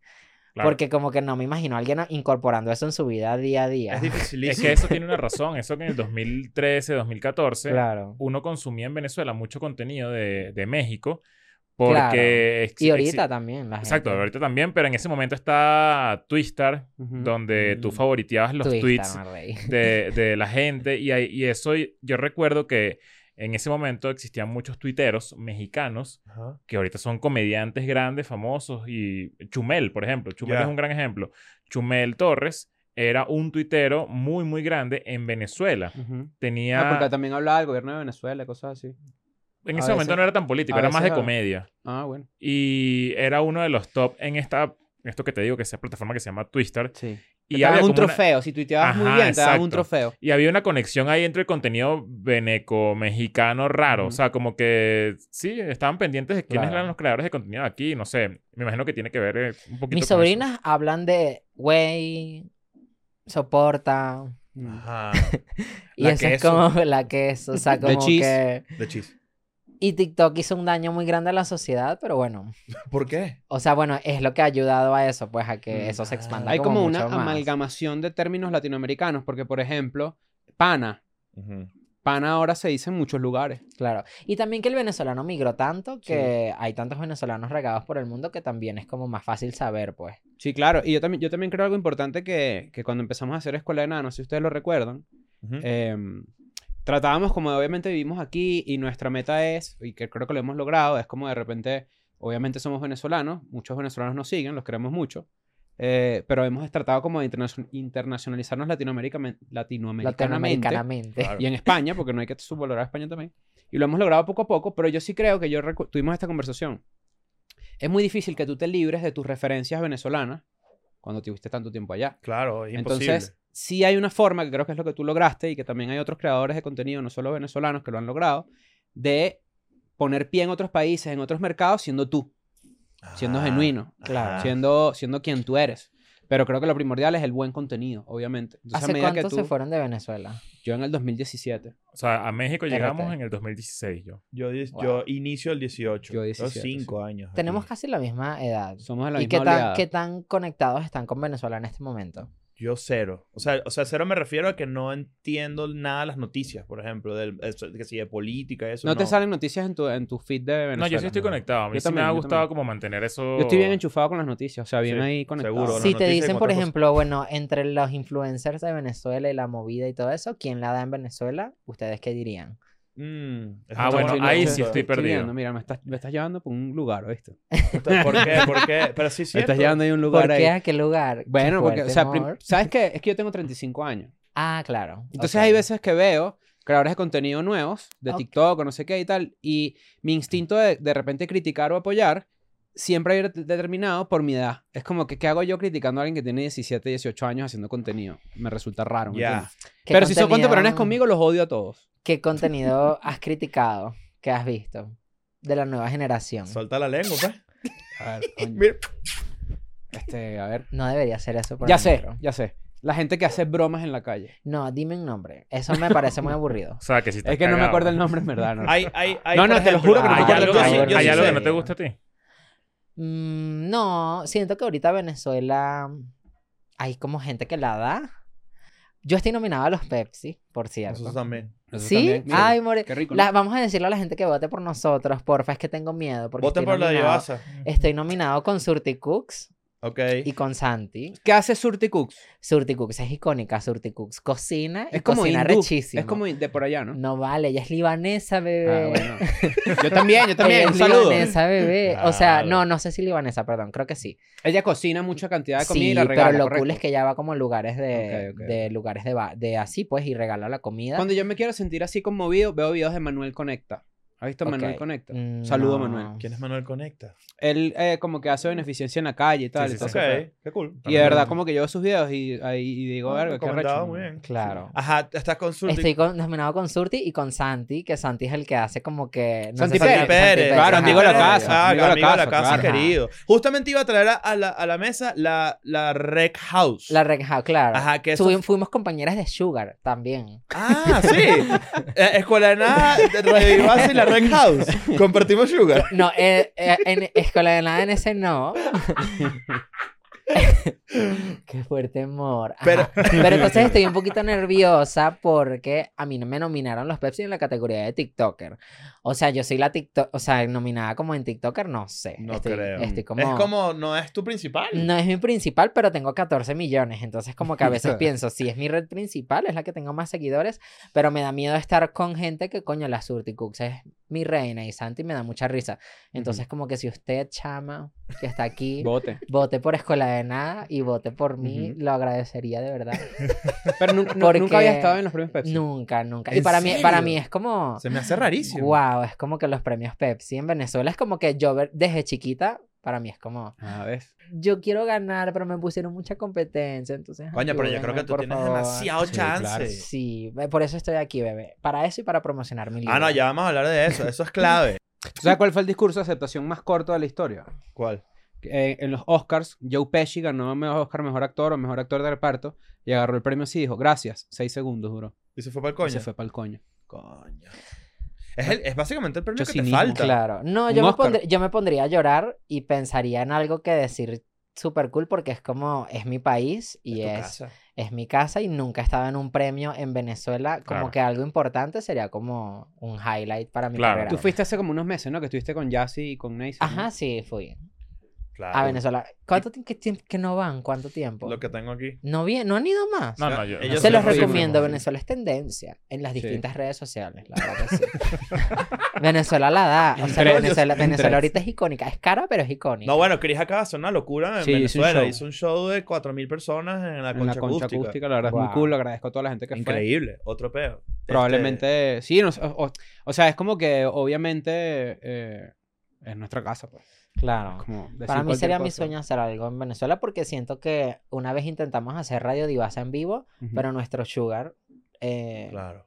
B: Claro.
A: Porque como que no me imagino a alguien incorporando eso en su vida día a día.
C: Es *laughs* dificilísimo.
B: Es que eso tiene una razón. Eso que en el 2013, 2014,
A: Claro.
B: uno consumía en Venezuela mucho contenido de, de México. Porque...
A: Y ahorita también. La
B: Exacto,
A: gente.
B: ahorita también, pero en ese momento está Twistar,
E: Ujú.
B: donde tú
E: Mm.
B: favoriteabas los
A: Twitter,
B: tweets de, de *laughs* la gente. Y, ahí- y eso, yo recuerdo que en ese momento existían muchos tuiteros mexicanos
C: Ajá.
B: que ahorita son comediantes grandes, famosos. Y Chumel, por ejemplo. Chumel es un gran ejemplo. Chumel Torres era un tuitero muy, muy grande en Venezuela. Tenía...
E: Ah, porque también hablaba del gobierno de Venezuela, cosas así.
B: en
E: a
B: ese momento
E: veces-
B: no era tan político, era más de comedia.
E: Ah, bueno.
B: Y era uno de los top en esta... Esto que te digo, que esa plataforma que se llama Twister.
E: Sí.
B: Y
E: Y te daban
B: había
E: un
B: como una-
E: trofeo. Si tuiteabas muy bien, te daban un trofeo.
B: Y había una conexión ahí entre el contenido veneco-mexicano raro.
E: Ujú.
B: O sea, como que sí, estaban pendientes de quiénes
A: Claro.
B: eran los creadores de contenido aquí. No sé, me imagino que tiene que ver eh, un poquito
A: Mis
B: con eso.
A: sobrinas hablan de, güey, soporta.
C: Ajá. *laughs*
A: Y
C: La
A: eso es como la queso. O sea,
E: De
A: como
E: cheese.
A: que...
C: De chis.
A: Y TikTok hizo un daño muy grande a la sociedad, pero bueno. *laughs*
C: ¿Por qué?
A: O sea, bueno, es lo que ha ayudado a eso, pues a que
E: Mm.
A: eso se expanda
E: Hay como una
A: mucho más.
E: amalgamación de términos latinoamericanos, porque, por ejemplo, pana. Pana ahora se dice en muchos lugares.
A: Claro. Y también que el venezolano migró tanto que hay tantos venezolanos regados por el mundo que también es como más fácil saber, pues.
E: Sí, claro. Y yo también, yo también creo algo importante que, que cuando empezamos a hacer escuela de nada, no sé si ustedes lo recuerdan, em, tratábamos como de, obviamente vivimos aquí y nuestra meta es, y que creo que lo hemos logrado, es como de repente, obviamente somos venezolanos, muchos venezolanos nos siguen, los queremos mucho, eh, pero hemos tratado como de interna- internacionalizarnos latinoamericanamente.
A: Latinoamericanamente.
C: Claro.
E: y en España, porque no hay que subvalorar a España también. Y lo hemos logrado poco a poco, pero yo sí creo que yo tuvimos esta conversación. Es muy difícil que tú te libres de tus referencias venezolanas cuando tuviste tanto tiempo allá.
C: Claro, es imposible.
E: Entonces, sí hay una forma, que creo que es lo que tú lograste y que también hay otros creadores de contenido, no solo venezolanos, que lo han logrado, de poner pie en otros países, en otros mercados, siendo tú, siendo
C: Ah,
E: genuino,
A: claro.
E: siendo, siendo quien tú eres. Pero creo que lo primordial es el buen contenido, obviamente. Entonces, a
A: ¿Hace
E: que
A: cuánto
E: tú-
A: se fueron de Venezuela?
E: Yo en el 2017.
B: O sea, a México llegamos
A: RT.
B: en el 2016 yo.
C: Yo,
A: Wow.
C: yo inicio el 18.
E: Yo
C: Yo
E: 17,
C: 5 años. aquí.
A: Tenemos casi la misma edad.
E: Somos de la
A: ¿Y
E: misma
A: qué tan, qué tan conectados están con Venezuela en este momento?
C: Yo cero. O sea, o sea, cero me refiero a que no entiendo nada de las noticias, por ejemplo, del, eso, que si de política, eso.
E: No, te salen noticias en tu, en tu feed de Venezuela.
B: no, yo sí estoy
C: no.
B: conectado. A mí
E: Yo
B: sí
E: también,
B: me ha gustado como mantener eso.
E: Yo estoy bien enchufado con las noticias, o sea, bien
C: Sí,
E: ahí conectado.
C: seguro,
A: Si te dicen, por ejemplo, bueno, entre los influencers de Venezuela y la movida y todo eso, ¿quién la da en Venezuela? ¿Ustedes qué dirían?
C: Mm,
B: Ah, bueno, ahí sí estoy perdido.
E: viendo, mira, me estás, me estás llevando por un lugar, ¿viste? *laughs*
C: ¿Por qué? ¿Por qué? Pero sí, *laughs*
E: Me
C: cierto.
E: estás llevando ahí a un lugar
A: ¿Por
E: ahí.
A: qué a qué lugar? Qué
E: Bueno, porque, o sea. ¿sabes qué? Es que yo tengo 35 años.
A: Ah, claro.
E: Entonces hay veces que veo creadores de contenido nuevos, de
A: Ok.
E: TikTok o no sé qué y tal, y mi instinto de de repente criticar o apoyar siempre hay determinado por mi edad. Es como que, ¿qué hago yo criticando a alguien que tiene 17, 18 años haciendo contenido? Me resulta raro. ¿me Pero si son contemporáneos conmigo, los odio a todos.
A: ¿Qué contenido has criticado? ¿Qué has visto? De la nueva generación.
C: Solta la lengua, pues.
E: A ver, *laughs* coño. Este, a ver.
A: No debería ser eso por
E: Ya sé,
A: micro.
E: ya sé. La gente que hace bromas en la calle.
A: No, dime un nombre. Eso me parece muy *laughs* aburrido.
B: O sea, que si
E: Es que no me acuerdo el nombre en verdad. No,
C: Hay, hay, hay,
E: No, no, te lo juro que no me
B: ¿Hay
A: acuerdo
B: algo,
A: el
C: yo sí-
A: nombre.
C: yo
B: hay
C: sí
B: algo
C: sé.
B: que no te gusta a ti?
A: Mm, no, siento que ahorita Venezuela hay como gente que la da. Yo estoy nominada a los Pepsi, por cierto.
C: Nosotros también.
E: Eso
A: ¿Sí?
E: también, mira,
A: Ay, more...
E: Qué rico. ¿no?
A: la- vamos a decirle a la gente que vote por nosotros, porfa, es que tengo miedo. Porque
C: Voten por la de
A: nominado-. Estoy nominado con Surti Cooks
C: Ok.
A: y con Santi.
E: ¿Qué hace Surti Cooks?
A: Surti Cooks es icónica, Surti Cooks. Cocina y
E: Es como
A: cocina
E: hindú.
A: rechísimo.
E: Es como de por allá, ¿no?
A: No vale, ella es libanesa,
E: Ah,
A: bebé.
E: bueno. *laughs* Yo también, yo también.
A: Ella
E: Un
A: es
E: saludo.
A: libanesa, bebé. O sea, no, no sé si libanesa, perdón, creo que sí.
E: Ella cocina mucha cantidad de comida
A: Sí,
E: y la regala,
A: pero lo
E: correcto.
A: cool es que ella va como a lugares de,
E: Ok, ok,
A: de lugares de, de así, pues, y regala la comida.
E: Cuando yo me quiero sentir así conmovido, veo videos de Manuel Conecta. ¿Has visto a Manuel. Conecta?
A: Mm,
E: Saludo a. Manuel.
C: ¿Quién es Manuel Conecta?
E: Él eh, como que hace beneficencia en la calle y tal.
B: Sí,
E: y
B: sí,
E: pedo.
C: qué cool.
E: Y de verdad como que yo veo sus videos y, digo,
C: Ah,
E: verga, qué arrecho.
C: muy bien.
A: Claro.
C: Ajá, estás con Surti.
A: Estoy con, nominado con Surti y con Santi, que Santi es el que hace como que... no
E: Santi
A: sé
E: Pérez.
C: Pérez.
E: Claro, amigo de la casa.
C: Ah,
E: amigo de la
C: amigo de la
E: casa, claro.
C: querido. Justamente iba a traer a, la, a la mesa la, la Rec House.
A: La Rec House, claro.
C: Ajá, que eso-
A: Fuim- Fuimos compañeras de Sugar también.
C: Ah, sí. *laughs* Eh, Escuela de Nada, y la Rec *laughs* House. Compartimos Sugar.
A: No, eh, eh, en Escuela de Nada en ese no. *laughs* Qué fuerte amor.
C: Pero-
A: Pero, entonces estoy un poquito nerviosa porque a mí no me nominaron los Pepsi en la categoría de TikToker. O sea, yo soy la TikTok, o sea, nominada como en TikToker, no sé.
C: No
A: estoy,
C: creo.
A: Estoy como...
C: Es como, no es tu principal.
A: No es mi principal, pero tengo 14 millones. Entonces, como que a veces *laughs* pienso, si es mi red principal, es la que tengo más seguidores, pero me da miedo estar con gente que, coño, la Surticux es mi reina y Santi me da mucha risa. Entonces, como que si usted, chama, que está aquí,
E: Bote.
A: vote por Escuela de Nada y vote por mí, lo agradecería de verdad. *laughs*
E: Pero nu- nu-
A: Porque
E: nunca había estado en los premios Pepsi.
A: Nunca, nunca. Y
C: ¿En
A: para mí, para mí es como...
C: Se me hace rarísimo.
A: Wow, es como que los premios Pepsi en Venezuela es como que yo desde chiquita, para mí es como,
E: Ah, ¿ves?
A: yo quiero ganar, pero me pusieron mucha competencia, entonces...
C: Coño, pero yo creo que tú tienes
A: favor.
C: demasiado
E: Sí,
C: chance.
E: claro.
A: Sí, por eso estoy aquí, bebé. Para eso y para promocionar mi libro.
C: Ah, no, ya vamos a hablar de eso. Eso es clave. *laughs*
E: ¿Tú sabes cuál fue el discurso de aceptación más corto de la historia?
C: ¿Cuál?
E: Eh, en los Oscars, Joe Pesci ganó mejor Oscar, mejor actor o mejor actor de reparto y agarró el premio así y dijo, gracias. Seis segundos duró.
C: Y se fue para el
E: Y
C: coño.
E: se fue para el coño.
C: Coño. Es, el- es básicamente el premio
E: Mucho
C: que te
E: cinismo.
C: falta.
A: Claro. No, yo me, pondré- yo me pondría a llorar y pensaría en algo que decir súper cool porque es como, es mi país y es,
C: casa.
A: es mi casa y nunca he estado en un premio en Venezuela. Como
B: Claro.
A: que algo importante sería como un highlight para mi
B: Claro.
A: carrera.
E: Tú fuiste hace como unos meses, ¿no? Que estuviste con Yassi y con Nace.
A: Ajá, sí, fui.
C: Claro.
A: A Venezuela. ¿Cuánto tiempo que, tiempo que no van? ¿Cuánto tiempo?
C: Lo que tengo aquí.
A: No, vi- no han ido más.
B: No, no, yo.
C: Ellos
A: Se
C: sí
A: los recomiendo.
C: sí.
A: Venezuela es tendencia en las
E: Sí.
A: distintas redes sociales. La verdad que sí. *laughs* Venezuela la da. O sea. Venezuela, Venezuela ahorita es icónica. Es cara, pero es icónica.
C: No, bueno, Chris acaba de hacer una locura en
E: Sí, hizo un
C: Venezuela.
E: show.
C: Hizo un show de 4.000 personas en la
E: en
C: concha,
E: la concha
C: acústica.
E: acústica. La verdad es muy
A: Wow.
E: cool. Le agradezco a toda la gente que fue.
C: Increíble. Otro peo. Este,
E: Probablemente, sí, no o, o- o sea, es como que obviamente eh, es nuestra casa, pues.
A: Claro.
E: Como
A: Para mí sería mi sueño hacer algo en Venezuela porque siento que una vez intentamos hacer Radio Divasa en vivo, pero nuestro Sugar eh,
C: Claro.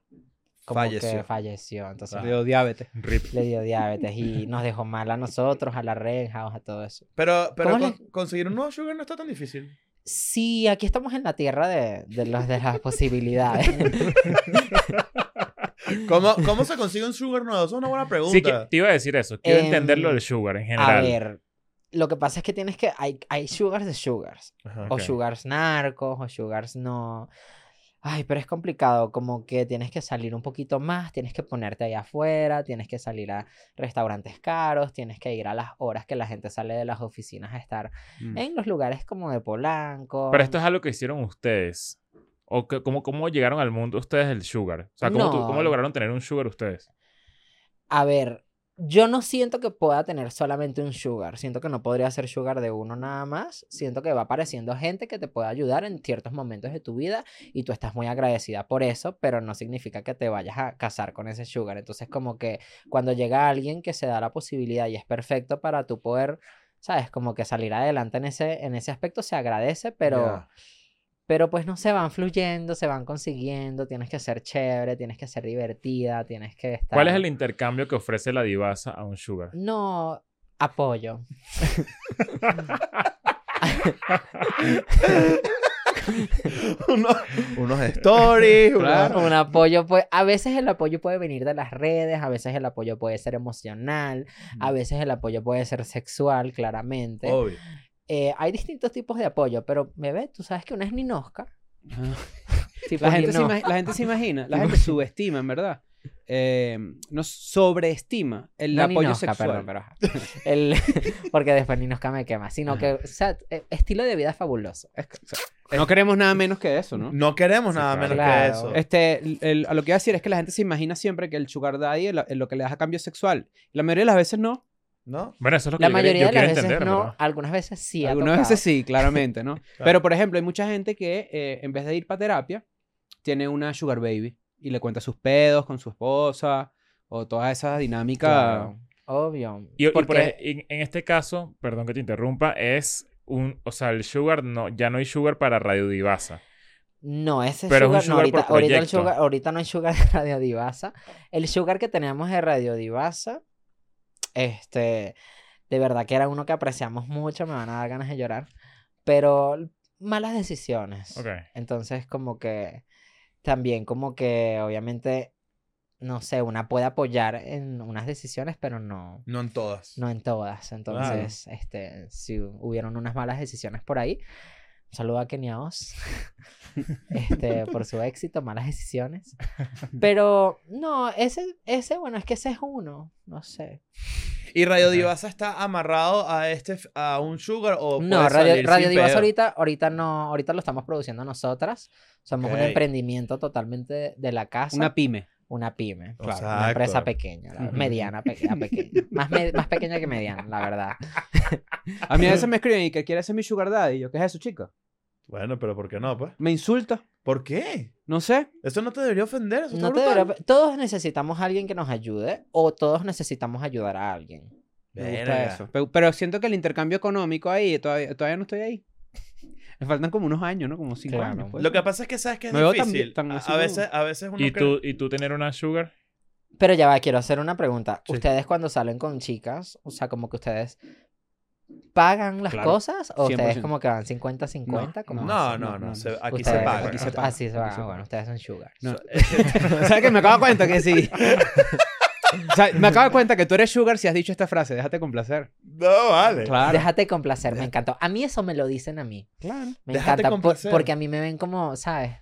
A: como
C: falleció.
A: que falleció. Entonces
E: Le dio diabetes.
B: Rip.
A: le dio diabetes y *laughs* nos dejó mal a nosotros, a la Red a todo eso.
C: Pero, pero
A: ¿Cómo
C: con- conseguir un nuevo sugar no está tan difícil.
A: Sí, aquí estamos en la tierra de, de, los, de las *laughs* posibilidades. *laughs*
C: ¿Cómo, ¿Cómo se consigue un sugar nuevo? Eso es una buena pregunta.
B: Sí, que te iba a decir eso. Quiero
A: Em,
B: entender lo del sugar en
A: A
B: general.
A: ver, lo que pasa es que tienes que. Hay, hay sugars de sugars.
C: Ajá.
A: O sugars narcos, o sugars no. Ay, pero es complicado. Como que tienes que salir un poquito más, tienes que ponerte ahí afuera, tienes que salir a restaurantes caros, tienes que ir a las horas que la gente sale de las oficinas a estar
E: Mm.
A: en los lugares como de Polanco.
B: Pero esto es algo que hicieron ustedes. ¿O que- cómo, cómo llegaron al mundo ustedes del sugar? O sea, ¿cómo, tú- cómo lograron tener un sugar ustedes?
A: A ver, yo no siento que pueda tener solamente un sugar. Siento que no podría ser sugar de uno nada más. Siento que va apareciendo gente que te puede ayudar en ciertos momentos de tu vida y tú estás muy agradecida por eso, pero no significa que te vayas a casar con ese sugar. Entonces, como que cuando llega alguien que se da la posibilidad y es perfecto para tu poder, ¿sabes? Como que salir adelante en ese, en ese aspecto se agradece, pero... Pero pues no se van fluyendo, se van consiguiendo, tienes que ser chévere, tienes que ser divertida, tienes que estar...
B: ¿Cuál es el intercambio que ofrece la divasa a un sugar?
A: No, apoyo. *laughs*
C: Unos, unos stories. unos-
E: Claro.
A: Un apoyo, pues, a veces el apoyo puede venir de las redes, a veces el apoyo puede ser emocional, a veces el apoyo puede ser sexual, claramente.
C: Obvio.
A: Eh, hay distintos tipos de apoyo, pero, bebé, tú sabes que una es ninosca.
E: Ajá. *laughs*
A: Tipo
E: La gente, se
A: nino-
E: ima- la gente se imagina, la gente *laughs* subestima, en verdad. Eh, no sobreestima el
A: no
E: apoyo
A: ninosca,
E: sexual.
A: perdón, pero. El- *laughs* porque después ninosca me quema, sino que, o sea, eh, estilo de vida fabuloso.
E: Es que, o sea, no queremos nada menos que eso, ¿no?
C: No queremos
B: Sí,
C: nada
B: claro.
C: menos que eso.
E: Este, el- el- a lo que iba a decir es que la gente se imagina siempre que el sugar daddy es lo, es lo que le das a cambio sexual. La mayoría de las veces no.
C: ¿No?
B: Bueno, eso es lo que
A: La
B: yo,
A: mayoría
B: yo
A: de las
B: quiero
A: veces
B: entender,
A: no,
B: ¿verdad?
A: algunas veces sí
E: Algunas veces sí, claramente, ¿no? *laughs* Pero, por ejemplo, hay mucha gente que eh, en vez de ir para terapia, tiene una sugar baby y le cuenta sus pedos con su esposa o toda esa dinámica.
A: Claro, obvio.
B: Y, y por
A: Porque-
B: en, en este caso, perdón que te interrumpa, es un... O sea, el sugar no... Ya no hay sugar para Radio Divasa.
A: No, ese
B: Pero es un
A: sugar, no, ahorita,
B: por
A: ahorita, el
B: proyecto.
A: sugar, ahorita no hay sugar *laughs* de Radio Divasa. El sugar que teníamos de Radio Divasa, este, de verdad que era uno que apreciamos mucho, me van a dar ganas de llorar, pero malas decisiones.
B: Ok.
A: Entonces, como que también, como que obviamente no sé, una puede apoyar en unas decisiones, pero no,
C: No en todas.
A: no en todas. Entonces, este, si hubieron unas malas decisiones por ahí, saludo a Keniaos *laughs* este, por su éxito, malas decisiones. *laughs* Pero no, ese, ese, bueno, es que ese es uno, no sé.
C: ¿Y Radio Divasa está amarrado a este a un sugar o
A: No,
C: puede
A: Radio, Radio
C: sin
A: Divas
C: pedo?
A: ahorita, ahorita no, ahorita lo estamos produciendo nosotras. Somos un emprendimiento totalmente de, de la casa.
E: Una pyme.
A: Una pyme, claro, una empresa pequeña, la- mediana, pequeña. Más, me- más pequeña que mediana, la verdad. *laughs*
E: A mí a veces me escriben y que quiere ser mi sugar daddy. Y yo, ¿qué es eso, chica?
C: Bueno, pero ¿por qué no, pues?
E: Me insulta.
C: ¿Por qué?
E: No sé.
C: Eso no te debería ofender, eso
A: No
C: está
A: te debería- Todos necesitamos a alguien que nos ayude o todos necesitamos ayudar a alguien.
E: Me gusta eso. Pero, pero siento que el intercambio económico ahí, todavía, todavía no estoy ahí. *laughs* Me faltan como unos años, ¿no? Como cinco
A: Claro.
E: años. pues.
C: Lo que pasa es que sabes que es
E: Me tan-
C: difícil.
E: tan
C: A- veces, a veces uno
B: ¿Y
C: cree-
B: tú, ¿Y tú tener una sugar?
A: Pero ya va, quiero hacer una pregunta.
C: Sí.
A: ¿Ustedes cuando salen con chicas, o sea, como que ustedes pagan las
E: Claro.
A: cosas o ustedes
E: 100%.
A: como que van 50-50? como
C: No,
E: no,
C: no,
E: no,
C: no.
E: no.
C: se- aquí
A: Ustedes-
C: se paga.
E: aquí se
A: ah,
E: paga,
A: Así se. Bueno, ustedes son sugar.
E: No. *laughs* *laughs* ¿Sabes que me acabo de cuenta que sí? O sea, me acabo de cuenta que tú eres sugar si has dicho esta frase, déjate complacer.
C: No, vale.
E: Claro.
A: Déjate complacer, me encantó. A mí eso me lo dicen a mí.
E: Claro.
A: Me
C: Déjate
A: encanta por- porque a mí me ven como, ¿sabes?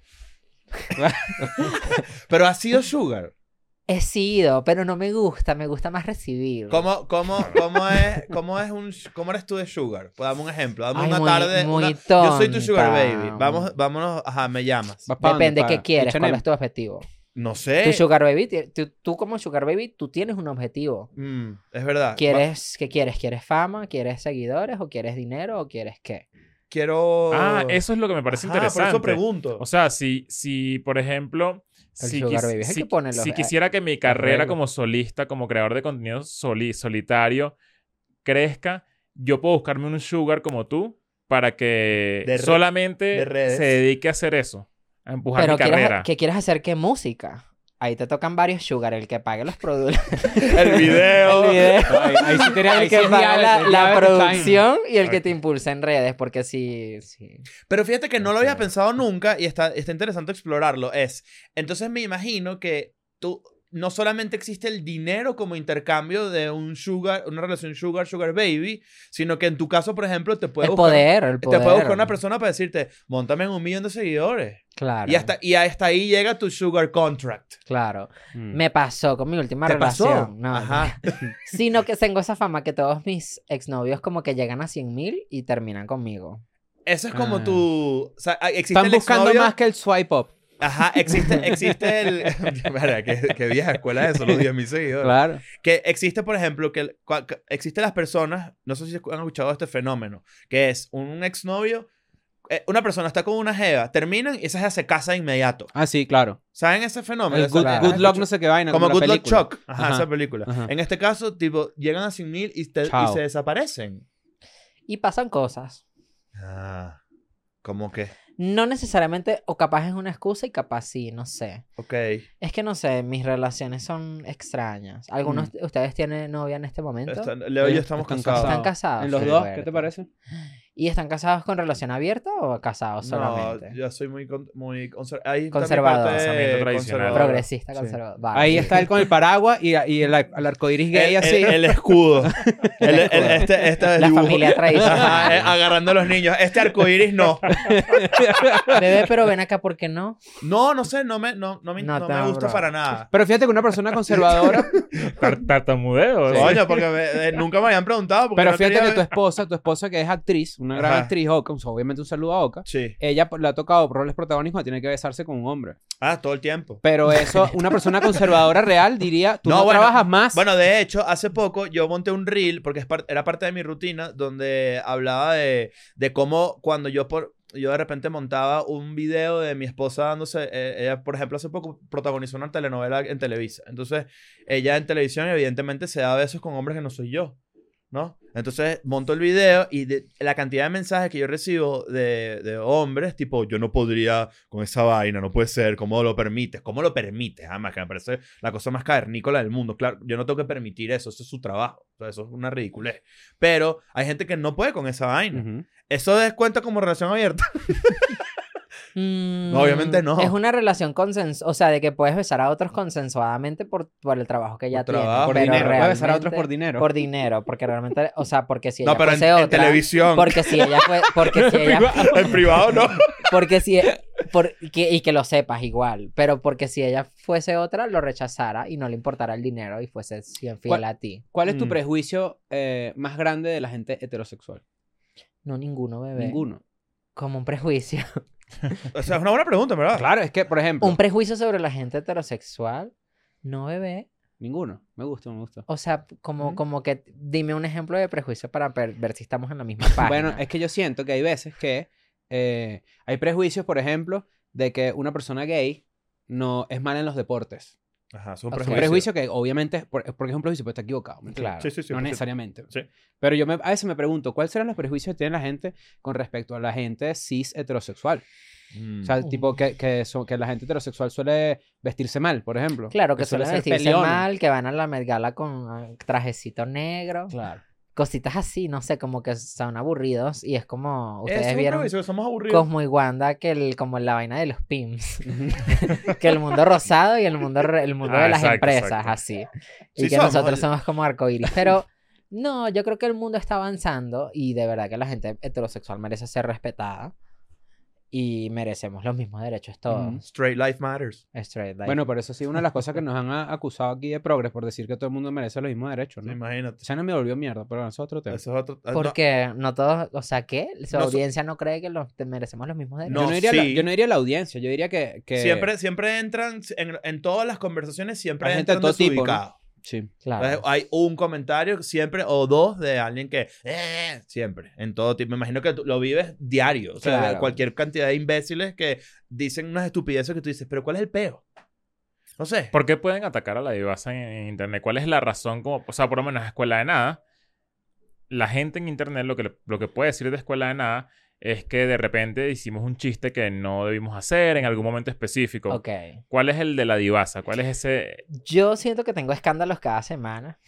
A: *laughs*
C: Pero has sido sugar.
A: He sido, pero no me gusta, me gusta más recibir.
C: ¿Cómo, cómo, cómo, es, cómo, es un, ¿Cómo eres tú de sugar? Pues dame un ejemplo. Dame
A: Ay,
C: una
A: muy-
C: tarde.
A: muy
C: una- Yo soy tu sugar baby. Vamos, vámonos. Ajá, me llamas.
A: Depende qué quieres, cuál es tu objetivo.
C: No sé.
A: Tu sugar baby, tú, tú como sugar baby, tú tienes un objetivo.
C: Mm, es verdad.
A: ¿Quieres, ¿Qué quieres? ¿Quieres fama? ¿Quieres seguidores? ¿O quieres dinero? ¿O quieres qué?
C: Quiero.
B: Ah, eso es lo que me parece
C: Ajá,
B: interesante.
C: Por eso pregunto.
B: O sea, si, si por ejemplo,
A: El
B: si,
A: sugar baby es el
B: si-
A: que pone los-
B: si quisiera que mi carrera como solista, como creador de contenido soli- solitario, crezca, yo puedo buscarme un sugar como tú para que
C: De
B: solamente
C: de
B: se dedique a hacer eso, a empujar
A: Pero
B: mi
A: ¿quieres,
B: carrera.
A: ¿qué quieres hacer? ¿Qué música? Ahí te tocan varios sugar, el que pague los productos. *laughs*
C: el video.
A: el video.
E: Ahí, ahí sí tenía-
A: el
E: sí
A: que
E: es
A: paga la, producción y el que te impulsa en redes, porque sí, sí.
C: Pero fíjate que no lo había pensado nunca y está, está interesante explorarlo. Es, entonces me imagino que tú, no solamente existe el dinero como intercambio de un sugar, una relación sugar, sugar baby, sino que en tu caso, por ejemplo, te puede
A: El
C: buscar,
A: poder, el
C: te
A: poder.
C: puede buscar una persona para decirte, montame en un millón de seguidores.
A: Claro.
C: Y hasta, y hasta ahí llega tu sugar contract.
A: Claro.
E: Mm.
A: Me pasó con mi última
C: ¿Te pasó?
A: relación. No,
C: Ajá. *laughs*
A: Sino que tengo esa fama que todos mis exnovios como que llegan a 100 mil y terminan conmigo.
C: Eso es como
E: Ah.
C: tu... O sea, existe
E: Están
C: el
E: buscando más que el swipe up.
C: Ajá, existe, existe el... *laughs* Verga, qué, qué vieja escuela es eso, los 10.000 seguidores.
E: Claro.
C: Que existe, por ejemplo, que que existe las personas, no sé si han escuchado este fenómeno, que es un exnovio, eh, una persona está con una jeva, terminan y esa jeva se casa de inmediato.
E: Ah, sí, claro.
C: ¿Saben ese fenómeno?
E: El good,
C: ¿has
E: good luck no sé qué vaina.
C: Como Good Luck. Chuck. Ajá,
E: Ajá.
C: esa película.
E: Ajá.
C: En este caso, tipo, llegan a 100 mil y, te- y se desaparecen.
A: Y pasan cosas.
C: Ah, ¿cómo que?
A: No necesariamente, o capaz es una excusa y capaz sí, no sé.
C: Ok.
A: Es que no sé, mis relaciones son extrañas. ¿Algunos de ustedes tienen novia en este momento?
C: Está- Leo y yo estamos
E: están
C: casados.
A: ¿Están casados?
E: En los
A: Sí,
E: dos,
A: Roberto.
E: ¿qué te parece?
A: ¿Y están casados con relación abierta o casados solamente?
C: No, yo soy muy, con- muy conser- ahí
A: Conservador.
C: parte
B: tradicional.
C: conservadora.
A: Progresista,
C: Sí.
A: conservador. Vale.
E: Ahí está él con el paraguas y, y el, el arcoiris gay
C: El,
E: así.
C: el- el escudo. *laughs* El- el- este, este
A: La
C: dibujo.
A: familia tradicional.
C: Ajá, eh, agarrando a los niños. Este arcoíris no. *laughs*
A: Bebé, pero ven acá, ¿por qué no?
C: No, no sé, no me, no, no me,
A: No
C: me gusta
A: bro.
C: para nada.
E: Pero fíjate que una persona conservadora. *laughs*
B: Tar- Tartamudeo.
C: Coño, porque me- eh, nunca me habían preguntado.
E: pero
C: no
E: fíjate que tu esposa, tu esposa que es actriz, una gran
C: Ajá.
E: actriz, Oka, o sea, obviamente un saludo a Oka.
C: Sí.
E: Ella pues, le ha tocado roles protagónicos, tiene que besarse con un hombre.
C: Ah, todo el tiempo.
E: Pero eso, *laughs* una persona conservadora real diría, tú
C: No,
E: no,
C: bueno,
E: trabajas más.
C: Bueno, de hecho, hace poco yo monté un reel, porque es par- era parte de mi rutina, donde hablaba de, de cómo cuando yo por yo de repente montaba un video de mi esposa dándose, eh, ella por ejemplo hace poco protagonizó una telenovela en Televisa. Entonces, ella en televisión evidentemente se da besos con hombres que no soy yo, ¿no? Entonces, monto el video y de- la cantidad de mensajes que yo recibo de, de hombres, tipo, yo no podría con esa vaina, no puede ser, ¿cómo lo permites? ¿Cómo lo permites? Además, que me parece la cosa más cavernícola del mundo. Claro, yo no tengo que permitir eso, eso es su trabajo. O sea, eso es una ridiculez. Pero hay gente que no puede con esa vaina.
E: Ujú.
C: Eso descuenta como relación abierta. *laughs*
A: Mm,
C: No, obviamente no.
A: Es una relación consensuada, o sea, de que puedes besar a otros consensuadamente por, por el trabajo que ella tiene.
C: trabajo.
E: Por dinero. Puedes besar a otros por dinero.
A: Por dinero, porque realmente, o sea, porque si ella
C: No, pero en,
A: fuese
C: en
A: otra,
C: televisión.
A: porque si ella fue, porque *laughs* si ella,
C: en privado no. *laughs*
A: porque si, por- que- y que lo sepas igual, pero porque si ella fuese otra, lo rechazara y no le importara el dinero y fuese fiel
E: ¿Cuál-
A: a ti.
E: ¿Cuál es tu
C: Mm.
E: prejuicio eh, más grande de la gente heterosexual?
A: No, ninguno, bebé.
E: Ninguno.
A: Como un prejuicio.
C: O sea, es una buena pregunta, ¿verdad?
E: Claro, es que, por ejemplo,
A: Un prejuicio sobre la gente heterosexual. No, bebé.
E: ninguno. Me gusta, me gusta.
A: O sea, como,
C: Ujú.
A: como que dime un ejemplo de prejuicio para ver, ver si estamos en la misma *laughs* página.
E: Bueno, es que yo siento que hay veces que eh, hay prejuicios, por ejemplo, de que una persona gay no es mala en los deportes.
C: Ajá, es un prejuicio.
E: prejuicio que obviamente, es por- porque es un prejuicio, pero está equivocado. ¿me?
A: Claro.
C: Sí, sí, sí.
E: no
C: 100%.
E: necesariamente.
C: Sí.
E: Pero yo me- a veces me pregunto, ¿cuáles serán los prejuicios que tiene la gente con respecto a la gente cis heterosexual?
C: Mm.
E: O sea,
A: Mm.
E: tipo que, que, son- que la gente heterosexual suele vestirse mal, por ejemplo.
A: Claro, que
E: suele
A: suelen
E: ser
A: vestirse
E: peleona.
A: mal, que van a la Met Gala con ah, trajecito negro.
E: Claro.
A: Cositas así, no sé, como que son aburridos. Y es como,
C: Es
A: ustedes
C: un
A: vieron
C: prejuicio, somos aburridos.
A: Cosmo y Wanda, que el, como la vaina de los PIMS. *laughs* que el mundo rosado y el mundo, el mundo
B: Ah,
A: de las
B: exacto,
A: empresas,
B: exacto.
A: así. Y
C: Sí
A: que
C: somos,
A: nosotros somos como arcoíris. Pero no, yo creo que el mundo está avanzando y de verdad que la gente heterosexual merece ser respetada. Y merecemos los mismos derechos todos.
E: Ujú.
C: Straight life matters.
A: Straight life.
E: Bueno, por eso sí, una de las cosas que *laughs* nos han acusado aquí de progres por decir que todo el mundo merece los mismos derechos, ¿no?
C: Imagínate.
E: Ya no me volvió mierda, pero eso es otro tema.
C: Eso es otro. ah, no,
A: Porque no todos, o sea, ¿qué? Su
C: No so-
A: audiencia no cree que los, te merecemos los mismos derechos.
E: yo,
C: No,
E: diría la,
C: sí.
E: yo no diría la audiencia, yo diría que... que-
C: Siempre, siempre entran, en, en todas las conversaciones siempre
E: Hay gente de todo tipo. Sí.
A: Claro.
C: Entonces, hay un comentario siempre o dos de alguien que "Eh", siempre en todo tipo me imagino que tú lo vives diario o sea
A: Claro.
C: cualquier cantidad de imbéciles que dicen unas estupideces que tú dices pero cuál es el peo no sé
B: ¿Por qué pueden atacar a la divasa en, en internet? ¿Cuál es la razón? Como, o sea, por lo menos en Escuela de Nada, la gente en internet lo que, lo que puede decir de Escuela de Nada es que de repente hicimos un chiste que no debimos hacer en algún momento específico.
A: Ok.
B: ¿Cuál es el de la divasa? ¿Cuál es ese...?
A: Yo siento que tengo escándalos cada semana.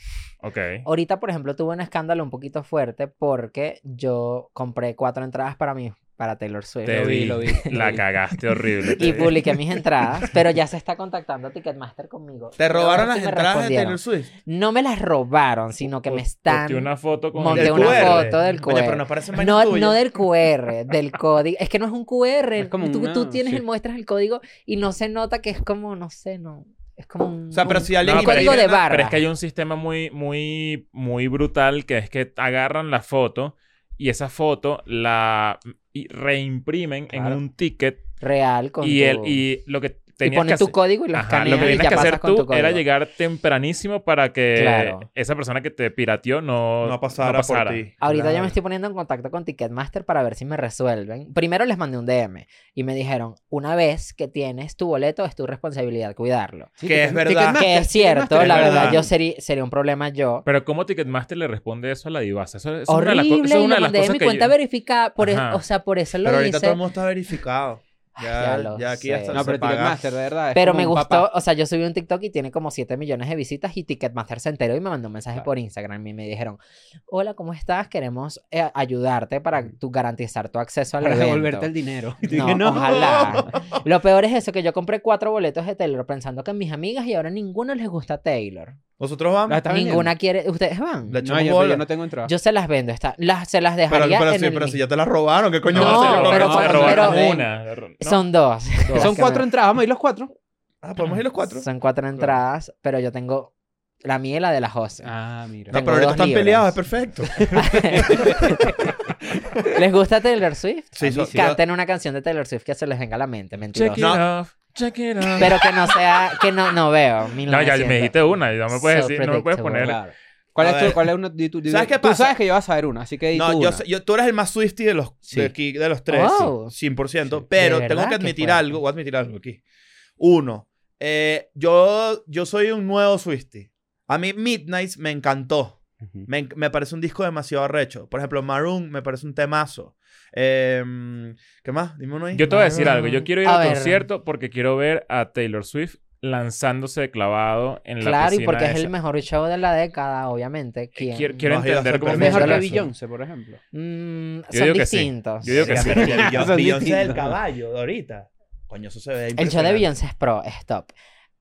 B: Ok.
A: Ahorita, por ejemplo, tuve un escándalo un poquito fuerte porque yo compré cuatro entradas para mí, para Taylor Swift.
B: Te
E: Lo vi,
B: vi,
E: lo vi, *laughs*
B: La
E: vi.
B: cagaste horrible.
A: Y publiqué mis entradas, pero ya se está contactando Ticketmaster conmigo.
C: te robaron las entradas de. Taylor Swift
A: No me las robaron, sino que me están...
B: Posté una foto con
A: Monté
C: Del
A: una
C: QR.
A: foto del
C: pero
A: QR.
C: no parece
A: No, no del QR, del código. Es que no es un QR.
E: Es como
A: tú,
E: una-
A: tú tienes
E: sí.
A: el muestras el código y no se nota que es como, no sé, no. Es como un.
C: O sea, pero
A: un-
C: si alguien
A: un
B: No, pero
A: código de barra.
B: Pero es que hay un sistema muy, muy, muy brutal que es que agarran la foto y esa foto la y reimprimen
E: Claro.
B: en un ticket
A: real con
B: y, el, y lo que
A: y
B: tenías
A: ponen
B: que
A: tu
B: hacer...
A: código y lo
B: Ajá, lo que
A: y
B: tienes
A: ya
B: que hacer tú era llegar tempranísimo para que
A: Claro.
B: esa persona que te pirateó no,
C: no pasara, por ti
A: Ahorita ya
C: Claro.
A: me estoy poniendo en contacto con Ticketmaster para ver si me resuelven. Primero les mandé un DM y me dijeron, una vez que tienes tu boleto es tu responsabilidad cuidarlo.
E: Sí,
C: Que es verdad.
A: Que es cierto, la
E: es
A: verdad,
C: verdad.
A: yo sería, sería un problema yo.
B: Pero ¿cómo Ticketmaster le responde eso a la divasa? Eso, eso es una de las
A: Horrible,
B: eso es
A: y
B: una de las cosas
A: mi
B: que
A: cuenta
B: yo-
A: verificada, por eso-
B: Ajá.
A: o sea, por eso lo
C: pero ahorita
A: hice.
C: todo el mundo está verificado ya,
A: Ya lo
C: ya aquí
A: sé.
C: hasta
E: No,
C: se
E: pero
C: paga.
E: Ticketmaster, de verdad. es
A: Pero
E: como
A: me
E: un
A: gustó,
E: papá.
A: o sea, yo subí un TikTok y tiene como 7 millones de visitas y Ticketmaster se enteró y me mandó un mensaje
E: Claro.
A: por Instagram y me dijeron, hola, ¿cómo estás? Queremos eh, ayudarte para tu garantizar tu acceso al
E: Para
A: evento.
E: devolverte el dinero. *laughs* Y
A: No,
E: dije, no.
A: ojalá. *laughs* Lo peor es eso, que yo compré cuatro boletos de Taylor pensando que mis amigas y ahora ninguno les gusta Taylor.
C: nosotros vamos
E: La ¿Estás
A: Ninguna quiere... ¿Ustedes van?
C: Le
E: No, yo, no tengo entrada.
A: Yo se las vendo, está, las, se las
C: pero,
A: dejaría
C: pero,
A: en
C: sí,
A: el
C: pero si ya te la robaron ¿qué coño
A: No,
C: vas a hacer?
A: pero
B: me
A: cuando-
B: robaron
A: pero-
B: una. ¿No?
A: Son dos.
C: Dos.
E: Son cuatro
A: me-
E: entradas, vamos a ir los cuatro.
C: ah podemos ir los cuatro
A: Son cuatro entradas, pero yo tengo la mía y la de la Jose.
E: Ah, mira.
C: no,
A: tengo
C: pero ahorita
A: dos
C: están
A: libres.
C: peleados es perfecto *laughs*
A: ¿Les gusta Taylor Swift?
C: Sí, so- sí.
A: Canten una canción de Taylor Swift que se les venga a la mente,
B: Check
A: mentiroso.
B: it
C: No.
B: off, check it off.
A: Pero que no sea, que no, no veo.
B: No, ya
A: 1900.
B: me dijiste una y no me puedes
A: So
B: decir, no me puedes
A: predictable.
B: poner.
E: Claro. ¿Cuál
C: A
E: es tu, cuál es una, di tu- di-
C: ¿Sabes qué
E: Tú
C: pasa?
E: sabes que yo vas a saber una, así que di
C: No,
E: tú
C: yo,
E: una.
C: yo- tú eres el más Swifty de los,
E: Sí.
C: de, aquí, de los tres.
A: Wow.
C: 100%.
E: Sí.
C: Pero
A: ¿De
C: tengo
A: verdad?
C: que admitir algo. Voy a admitir algo aquí. Uno. eh, yo, yo soy un nuevo Swifty. A mí Midnight me encantó.
E: Ujú.
C: Me, me parece un disco demasiado arrecho. Por ejemplo, Maroon me parece un temazo. Em, ¿Qué más? Dime uno ahí.
B: Yo te voy a decir algo. Yo quiero ir
A: A
B: al
A: ver.
B: concierto porque quiero ver a Taylor Swift lanzándose de clavado en la
A: Claro, y porque es el
B: esa.
A: mejor show de la década, obviamente. ¿Quién?
B: Quiero, quiero
C: No
B: entender cómo
E: Es mejor que. Beyoncé, por ejemplo.
A: Mm,
B: Yo
A: son
B: que sí.
A: distintos.
B: Yo digo que
C: Sí, Beyoncé- del
E: distintos.
C: caballo de ahorita. Coño, eso se ve
A: El show de. Beyoncé es pro, stop.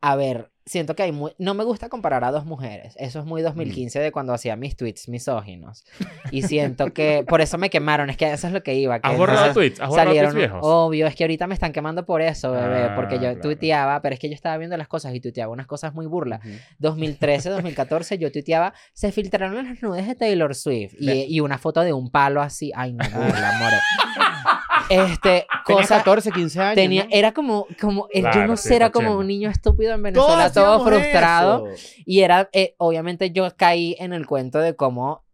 A: A ver, siento que hay muy... No me gusta comparar a dos mujeres. Eso es muy 2015 de cuando hacía mis tweets misóginos. Y siento que... *laughs* Por eso me quemaron. Es que eso es lo que iba. Que
B: ¿Has borrado tweets? ¿Has borrado tweets
A: salieron...
B: viejos?
A: Obvio, es que ahorita me están quemando por eso, bebé.
B: Ah,
A: porque yo
B: claro.
A: tuiteaba, pero es que yo estaba viendo las cosas y tuiteaba unas cosas muy burlas.
E: Ujú.
A: 2013, 2014, yo tuiteaba, se filtraron las nudes de Taylor Swift. Y, y una foto de un palo así. Ay, no, burla, more. *laughs* Este, *laughs*
E: Tenía
A: cosa...
E: 14, 15 años.
A: Tenía,
E: ¿no?
A: era como, como el- yo no
B: sí,
A: sé, era como un niño estúpido en
C: Todos
A: Venezuela, todo frustrado.
C: eso.
A: Y era, eh, obviamente yo caí en el cuento de cómo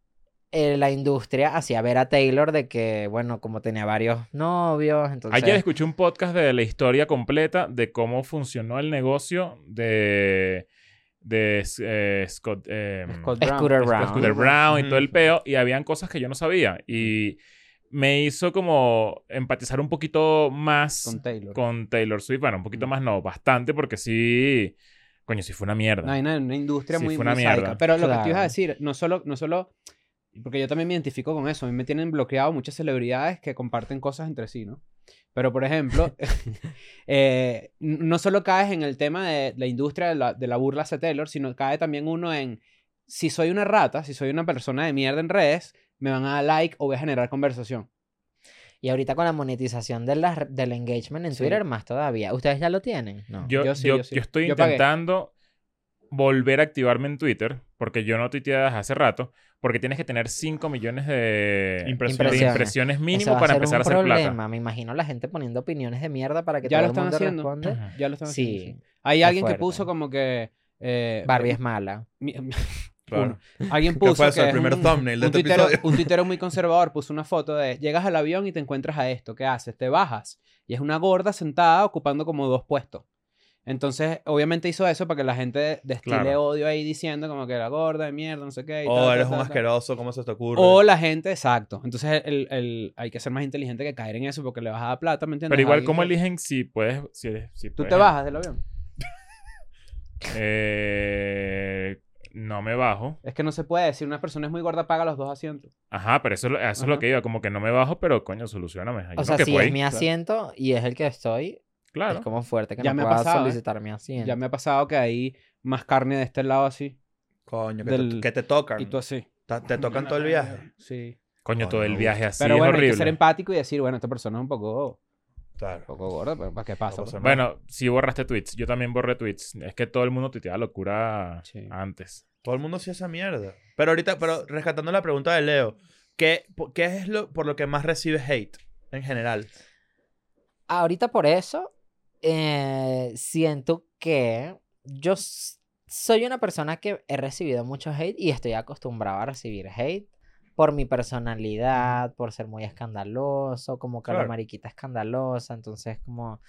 A: eh, la industria hacía ver a Taylor de que, bueno, como tenía varios novios, entonces...
B: Ayer escuché un podcast de la historia completa de cómo funcionó el negocio de, de eh, Scott, eh,
E: Scott Brown.
A: Scooter Brown.
B: Scooter Brown y todo el peo. Y habían cosas que yo no sabía. Y me hizo como empatizar un poquito más
E: Con Taylor.
B: con Taylor Swift. Bueno, un poquito más no, bastante, porque sí. Coño, sí fue una mierda.
E: No, hay una, una industria
B: Sí,
E: muy,
B: fue una
E: muy
B: mierda.
E: sádica. Pero lo que te iba a decir, no solo, no solo, porque yo también me identifico con eso, a mí me tienen bloqueado muchas celebridades que comparten cosas entre sí, ¿no? Pero, por ejemplo, *laughs* *laughs* eh, no solo caes en el tema de la industria de la, de la burla hacia Taylor, sino cae también uno en, si soy una rata, si soy una persona de mierda en redes, me van a dar like o voy a generar conversación.
A: Y ahorita con la monetización de la- del engagement en
E: Sí.
A: Twitter, más todavía. ¿Ustedes ya lo tienen? No.
B: Yo,
E: Yo sí,
B: yo-
E: yo sí.
B: yo estoy
E: Yo pagué.
B: intentando volver a activarme en Twitter, porque yo no tuiteé desde hace rato, porque tienes que tener 5 millones de
C: Impresiones.
B: de impresiones
A: Eso
B: mínimo para empezar a hacer
A: problema.
B: plata.
A: Me imagino la gente poniendo opiniones de mierda para que
E: Ya
A: todo
E: lo
A: el
E: están
A: mundo
E: haciendo.
A: responde.
E: Ya lo están haciendo.
A: Sí.
E: sí. Hay alguien que
A: fuerte.
E: puso como que... eh,
A: Barbie es mala.
E: mi-
C: Claro.
E: uno. Alguien *laughs*
C: ¿Qué
E: puso
C: fue eso?
E: que
C: El
E: es
C: primer
E: un- *laughs*
C: thumbnail de
E: un
C: este
E: tuitero, un tuitero muy conservador puso una foto de llegas al avión y te encuentras a esto. ¿Qué haces? Te bajas. Y es una gorda sentada ocupando como dos puestos. Entonces, obviamente hizo eso para que la gente destile
B: Claro.
E: odio ahí diciendo como que la gorda de mierda, no sé qué.
C: Oh,
E: tal,
C: eres un
E: tal,
C: asqueroso, ¿cómo se te ocurre?
E: O la gente, exacto. Entonces, el, el- hay que ser más inteligente que caer en eso porque le vas a dar plata, ¿me entiendes?
B: Pero igual, ¿cómo
E: que-
B: eligen si puedes... Si, si
E: Tú
B: puedes-
E: te bajas del avión. *laughs*
B: Eh, no me bajo.
E: Es que no se puede. Si una persona es muy gorda, paga los dos asientos.
B: Ajá, pero eso, es lo- eso es lo que iba. Como que no me bajo, pero coño, solucioname. Hay
A: O sea,
B: que
A: si
B: puede
A: es
B: ir.
A: mi asiento y es el que estoy,
B: Claro.
A: es como fuerte que
E: Ya
A: no
E: me ha
A: pueda
E: pasado, ¿eh?
A: solicitar mi asiento.
E: Ya me ha pasado que hay más carne de este lado así.
C: Coño, que,
E: Del-
C: te, que te tocan.
E: Y tú así.
C: Te tocan todo el viaje.
E: Sí.
B: Coño, todo el viaje así
E: Pero
B: es
E: bueno, hay
B: horrible.
E: que ser empático y decir, bueno, esta persona es un poco,
C: Claro.
E: un poco gorda, pero ¿para qué pasa?
C: pasa
E: pues?
B: Bueno, si borraste tweets. Yo también borré tweets. Es que todo el mundo tuiteaba locura
E: Sí.
B: antes.
C: Todo el mundo hacía esa mierda. Pero ahorita, pero rescatando la pregunta de Leo, ¿qué, qué es lo por lo que más recibes hate en general?
A: Ahorita por eso, eh, siento que yo soy una persona que he recibido mucho hate y estoy acostumbrado a recibir hate por mi personalidad, por ser muy escandaloso, como que la
C: Claro.
A: mariquita escandalosa, entonces como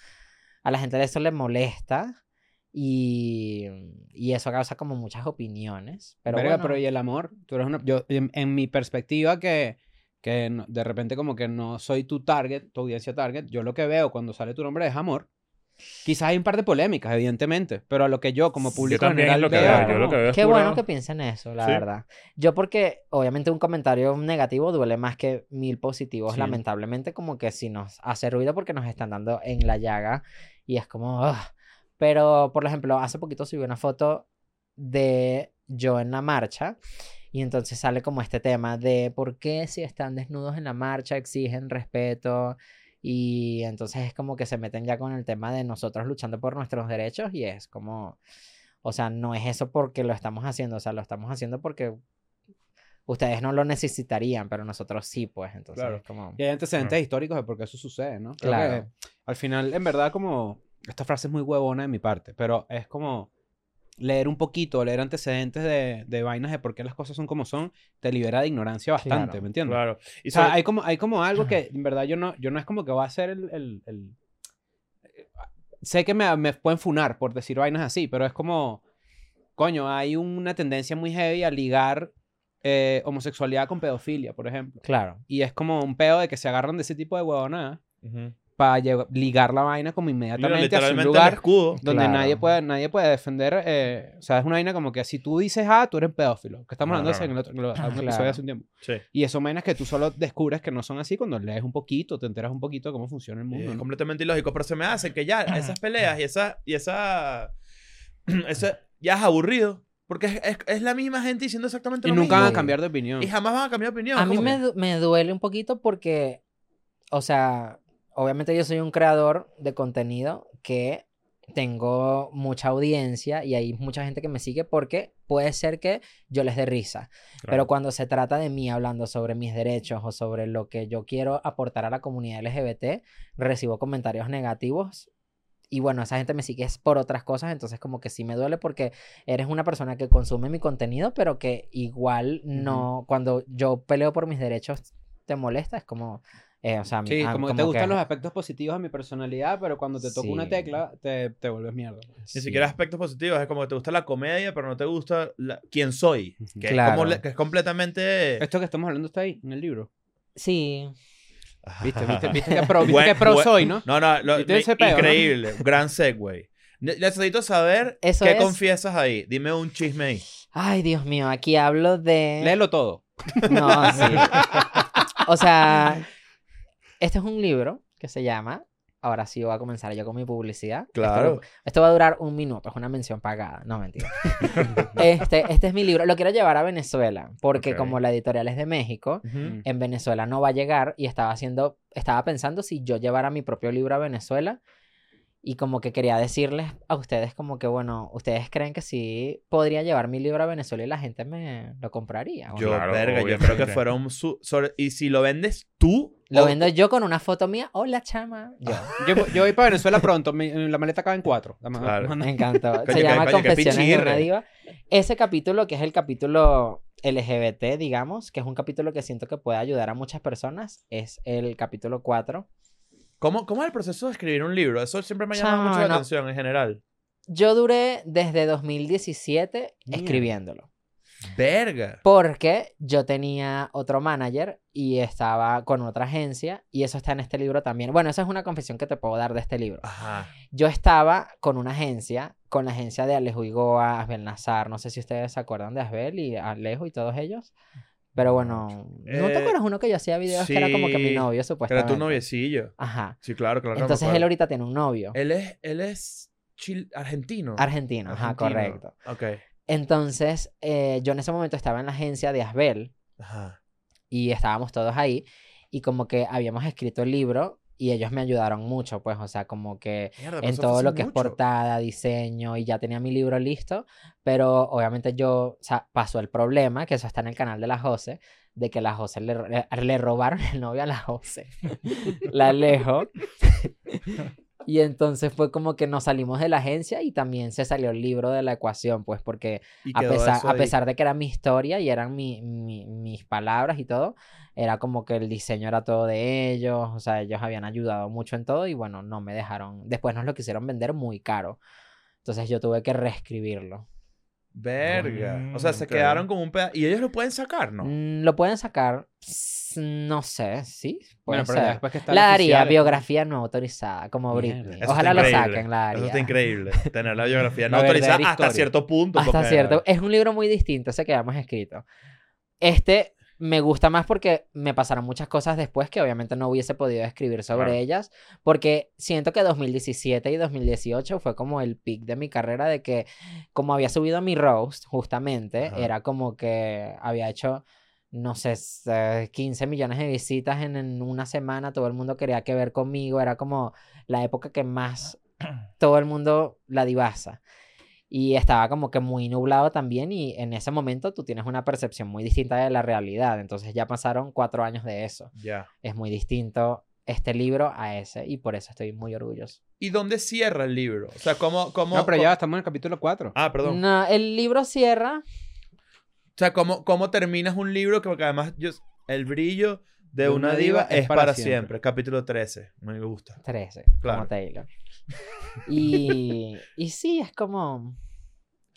A: a la gente de eso le molesta y, y eso causa como muchas opiniones. Pero
E: Verga,
A: bueno,
E: pero ¿y el amor? Tú eres una... Yo, en, en mi perspectiva, que, que de repente como que no soy tu target, tu audiencia target, yo lo que veo cuando sale tu nombre es amor. Quizás hay un par de polémicas, evidentemente, pero a lo que yo como
B: Yo
E: público
B: también es
E: general
B: lo que
E: veo,
B: veo. Yo lo que veo es
A: Qué bueno que piensen eso, la
B: Sí.
A: verdad. Yo porque obviamente un comentario negativo duele más que mil positivos,
E: Sí.
A: lamentablemente como que si nos hace ruido porque nos están dando en la llaga y es como... ugh. Pero, por ejemplo, hace poquito subí una foto de yo en la marcha y entonces sale como este tema de por qué si están desnudos en la marcha exigen respeto y entonces es como que se meten ya con el tema de nosotros luchando por nuestros derechos y es como... O sea, no es eso porque lo estamos haciendo, o sea, lo estamos haciendo porque ustedes no lo necesitarían, pero nosotros sí, pues, entonces
C: Claro.
A: es como...
E: Y hay antecedentes
B: Claro.
E: históricos de por qué eso sucede, ¿no? Creo
A: Claro.
E: que al final, en verdad, como... Esta frase es muy huevona de mi parte, pero es como leer un poquito, leer antecedentes de, de vainas de por qué las cosas son como son, te libera de ignorancia bastante,
A: Claro,
E: ¿me entiendes?
C: Claro. Y
E: O sea,
C: sobre-
E: hay como, hay como algo que, en verdad, yo no, yo no es como que va a ser el... el- el- Sé que me, me pueden funar por decir vainas así, pero es como... Coño, hay una tendencia muy heavy a ligar eh, homosexualidad con pedofilia, por ejemplo.
A: Claro.
E: Y es como un pedo de que se agarran de ese tipo de huevonadas
C: Ujú.
E: Para ligar la vaina como
C: Mira,
E: inmediatamente hacia un
C: literalmente el
E: lugar
C: escudo.
E: donde
A: Claro.
E: nadie, puede, nadie puede defender. eh, o sea, es una vaina como que si tú dices A, tú eres pedófilo. Que estamos
B: No,
E: hablando de
B: no,
E: eso en el otro *laughs* en el- un
A: Claro.
E: hace un tiempo.
C: Sí.
E: Y eso vainas que tú solo descubres que no son así cuando lees un poquito, te enteras un poquito de cómo funciona el
C: Y
E: mundo.
C: Es
E: ¿no?
C: completamente ilógico, pero se me hace que ya *clears throat* esas peleas y esa. Y esa, *clears throat* esa ya es aburrido. Porque es, es- es la misma gente diciendo exactamente
E: Y
C: lo
E: nunca van a
C: mismo.
E: cambiar de opinión.
C: Y jamás van a cambiar de opinión.
A: A mí me, me duele un poquito porque, o sea, obviamente yo soy un creador de contenido que tengo mucha audiencia y hay mucha gente que me sigue porque puede ser que yo les dé risa. Pero cuando se trata de mí hablando sobre mis derechos o sobre lo que yo quiero aportar a la comunidad LGBT, recibo comentarios negativos. Y bueno, esa gente me sigue es por otras cosas, entonces como que sí me duele porque eres una persona que consume mi contenido, pero que igual no, cuando yo peleo por mis derechos, te molesta, es como, eh, o sea,
E: Sí,
A: ah,
E: como que te gustan
A: que-
E: los aspectos positivos de mi personalidad, pero cuando te toca una
A: Sí.
E: tecla, te, te vuelves mierda.
C: Ni
A: sí.
C: siquiera aspectos positivos. Es como que te gusta la comedia, pero no te gusta la- quién soy. Que, es
A: Claro.
C: como le- que es completamente.
E: Esto que estamos hablando está ahí, en el libro.
A: Sí,
E: ¿Viste? ¿Viste, viste que pro, viste
C: Buen-
E: que pro
C: buen-
E: soy, ¿no?
C: No, no, lo-
E: ¿Viste ese pedo, no?
C: increíble. Gran segue. Ne- Necesito saber
A: Eso
C: qué
A: es-
C: confiesas ahí. Dime un chisme ahí.
A: Ay, Dios mío, aquí hablo de...
E: Léelo todo.
A: No, sí. *laughs* O sea, este es un libro que se llama. Ahora sí voy a comenzar yo con mi publicidad.
C: Claro.
A: Esto, va a durar un minuto, es una mención pagada. No, mentira. *laughs* este, este es mi libro. Lo quiero llevar a Venezuela, porque como la editorial es de México, en Venezuela no va a llegar y estaba haciendo, estaba pensando si yo llevara mi propio libro a Venezuela y como que quería decirles a ustedes como que bueno, ustedes creen que sí podría llevar mi libro a Venezuela y la gente me lo compraría. ¿o
C: Yo?
B: Claro,
C: verga, yo creo que fueron su- sobre- Y si lo vendes tú.
A: Lo
C: o-
A: vendo yo con una foto mía. Hola, chama. Yo.
E: Yo, yo voy para Venezuela *laughs* pronto. mi- la maleta cabe en cuatro.
C: Claro.
A: Me encantó. Se llama Confesiones de una diva. Ese capítulo, que es el capítulo LGBT, digamos, que es un capítulo que siento que puede ayudar a muchas personas, es el capítulo 4.
C: ¿Cómo, ¿Cómo es el proceso de escribir un libro? Eso siempre me ha llamado mucho la
A: no.
C: atención en general.
A: Yo duré desde 2017
E: Mierda.
A: escribiéndolo.
C: Verga.
A: Porque yo tenía otro manager y estaba con otra agencia y eso está en este libro también. Bueno, esa es una confesión que te puedo dar de este libro.
C: Ajá.
A: Yo estaba con una agencia, con la agencia de Alejo Igoa, Asbel Nazar, no sé si ustedes se acuerdan de Asbel y Alejo y todos ellos. Pero bueno, ¿no te
C: Eh,
A: acuerdas uno que yo hacía videos que era como que mi
C: sí,
A: novio,
C: era
A: supuestamente?
C: tu noviecillo.
A: Ajá.
C: Sí, claro, claro. me
A: Entonces él
C: acuerdo.
A: ahorita tiene un novio.
C: Él es, él es chil- argentino.
A: Argentino, ajá,
C: Argentino.
A: correcto.
C: Ok.
A: Entonces, eh, yo en ese momento estaba en la agencia de Asbel
C: Ajá.
A: y estábamos todos ahí y como que habíamos escrito el libro y ellos me ayudaron mucho, pues, o sea, como que
C: Mierda,
A: en todo lo que es
C: mucho.
A: portada, diseño y ya tenía mi libro listo, pero obviamente yo, o sea, pasó el problema, que eso está en el canal de la Jose, de que la Jose le, le, le robaron el novio a la Jose, *laughs* la Alejo. *laughs* Y entonces fue como que nos salimos de la agencia y también se salió el libro de la ecuación, pues porque a pesar, a pesar de que era mi historia y eran mi, mi- mis palabras y todo, era como que el diseño era todo de ellos, o sea, ellos habían ayudado mucho en todo y bueno, no me dejaron, después nos lo quisieron vender muy caro, entonces yo tuve que reescribirlo.
C: Verga.
B: Mm,
C: o sea, se
B: ok.
C: quedaron como un pedazo. Y ellos lo pueden sacar, ¿no?
A: Mm, Lo pueden sacar, no sé, sí, puede
E: Bueno, pero después que está
A: La daría
E: oficial,
A: biografía no autorizada, como. Britney.
C: Eso
A: Ojalá lo saquen, la
C: Eso
A: daría.
C: está increíble. *laughs* Tener la biografía no
E: La
C: autorizada hasta
E: historia.
C: cierto punto.
A: Hasta cierto. Es un libro muy distinto ese que habíamos escrito. Este me gusta más porque me pasaron muchas cosas después que obviamente no hubiese podido escribir sobre
B: Claro.
A: ellas. Porque siento que 2017 y 2018 fue como el pic de mi carrera de que como había subido mi roast justamente,
C: Ajá.
A: era como que había hecho... No sé, s- 15 millones de visitas en, en una semana, todo el mundo quería que ver conmigo, era como la época que más *clears throat* todo el mundo la divasa. Y estaba como que muy nublado también y en ese momento tú tienes una percepción muy distinta de la realidad. Entonces ya pasaron cuatro años de eso.
C: Ya.
A: Es muy distinto este libro a ese y por eso estoy muy orgulloso.
C: ¿Y dónde cierra el libro? O sea, ¿cómo. cómo
E: No, pero
C: cómo-
E: ya estamos en el capítulo 4.
C: Ah, perdón.
A: No, el libro cierra.
C: O sea, ¿cómo, ¿cómo terminas un libro que porque además yo, el brillo de una, diva, es para, siempre. Capítulo 13. Me gusta.
A: 13,
C: Claro.
A: como Taylor. *laughs* Y, y sí, es como...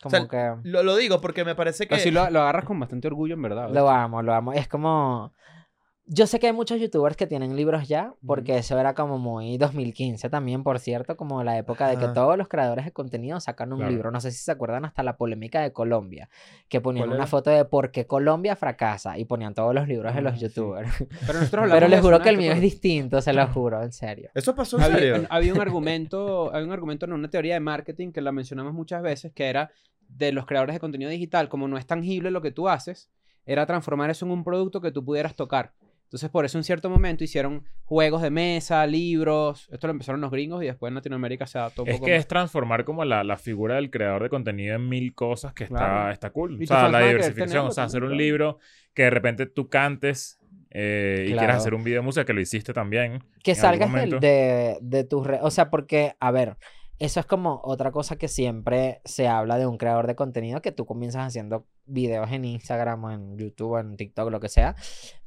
A: Como
C: sea,
A: que...
C: Lo, lo digo porque me parece que.
E: Así lo, lo agarras con bastante orgullo, en verdad.
A: Lo amo, lo amo. Es como... Yo sé que hay muchos youtubers que tienen libros ya, porque eso era como muy 2015 también, por cierto, como la época de que todos los creadores de contenido sacan un
B: Claro.
A: libro. No sé si se acuerdan hasta la polémica de Colombia, que ponían
C: ¿Cuál
A: una foto de por qué Colombia fracasa y ponían todos los libros de
C: Ah,
A: los
C: sí.
A: youtubers.
E: Pero nosotros *laughs* hablamos
A: Pero les juro que el mío
E: ¿te
A: es distinto, se lo juro, en serio.
C: ¿Eso pasó en
E: Había,
C: serio?
E: había un argumento, había un argumento en una teoría de marketing que la mencionamos muchas veces, que era de los creadores de contenido digital, como no es tangible lo que tú haces, era transformar eso en un producto que tú pudieras tocar. Entonces, por eso en cierto momento hicieron juegos de mesa, libros. Esto lo empezaron los gringos y después en Latinoamérica se adaptó un
B: Es
E: poco
B: que
E: más.
B: es transformar como la, la figura del creador de contenido en mil cosas que está,
E: Claro.
B: está cool. O sea, la diversificación. O sea, hacer un libro que de repente tú cantes eh, y
A: Claro.
B: quieras hacer un video de música, que lo hiciste también.
A: Que salgas de, de tus redes. O sea, porque, a ver, eso es como otra cosa que siempre se habla de un creador de contenido, que tú comienzas haciendo videos en Instagram o en YouTube o en TikTok, lo que sea.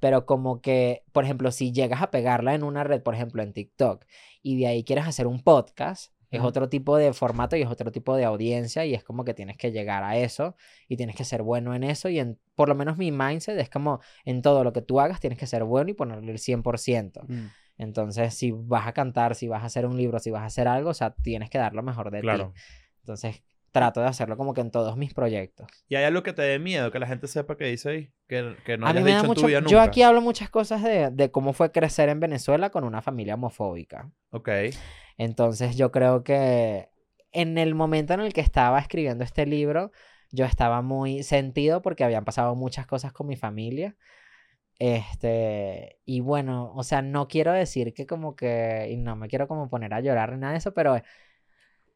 A: Pero como que, por ejemplo, si llegas a pegarla en una red, por ejemplo, en TikTok, y de ahí quieres hacer un podcast. Es otro tipo de formato y es otro tipo de audiencia y es como que tienes que llegar a eso y tienes que ser bueno en eso y en, por lo menos mi mindset es como en todo lo que tú hagas tienes que ser bueno y ponerle el 100%.
E: Mm.
A: Entonces, si vas a cantar, si vas a hacer un libro, si vas a hacer algo, o sea, tienes que dar lo mejor de
B: Claro.
A: ti. Entonces, trato de hacerlo como que en todos mis proyectos.
C: ¿Y hay algo que te dé miedo que la gente sepa que dice ahí? Que, que no
A: a mí da
C: dicho en
A: mucho...
C: tu vida nunca.
A: Yo aquí hablo muchas cosas de, de cómo fue crecer en Venezuela con una familia homofóbica.
C: Ok.
A: Entonces, yo creo que en el momento en el que estaba escribiendo este libro, yo estaba muy sentido porque habían pasado muchas cosas con mi familia. Este, y bueno, o sea, no quiero decir que como que, y no me quiero como poner a llorar ni nada de eso, pero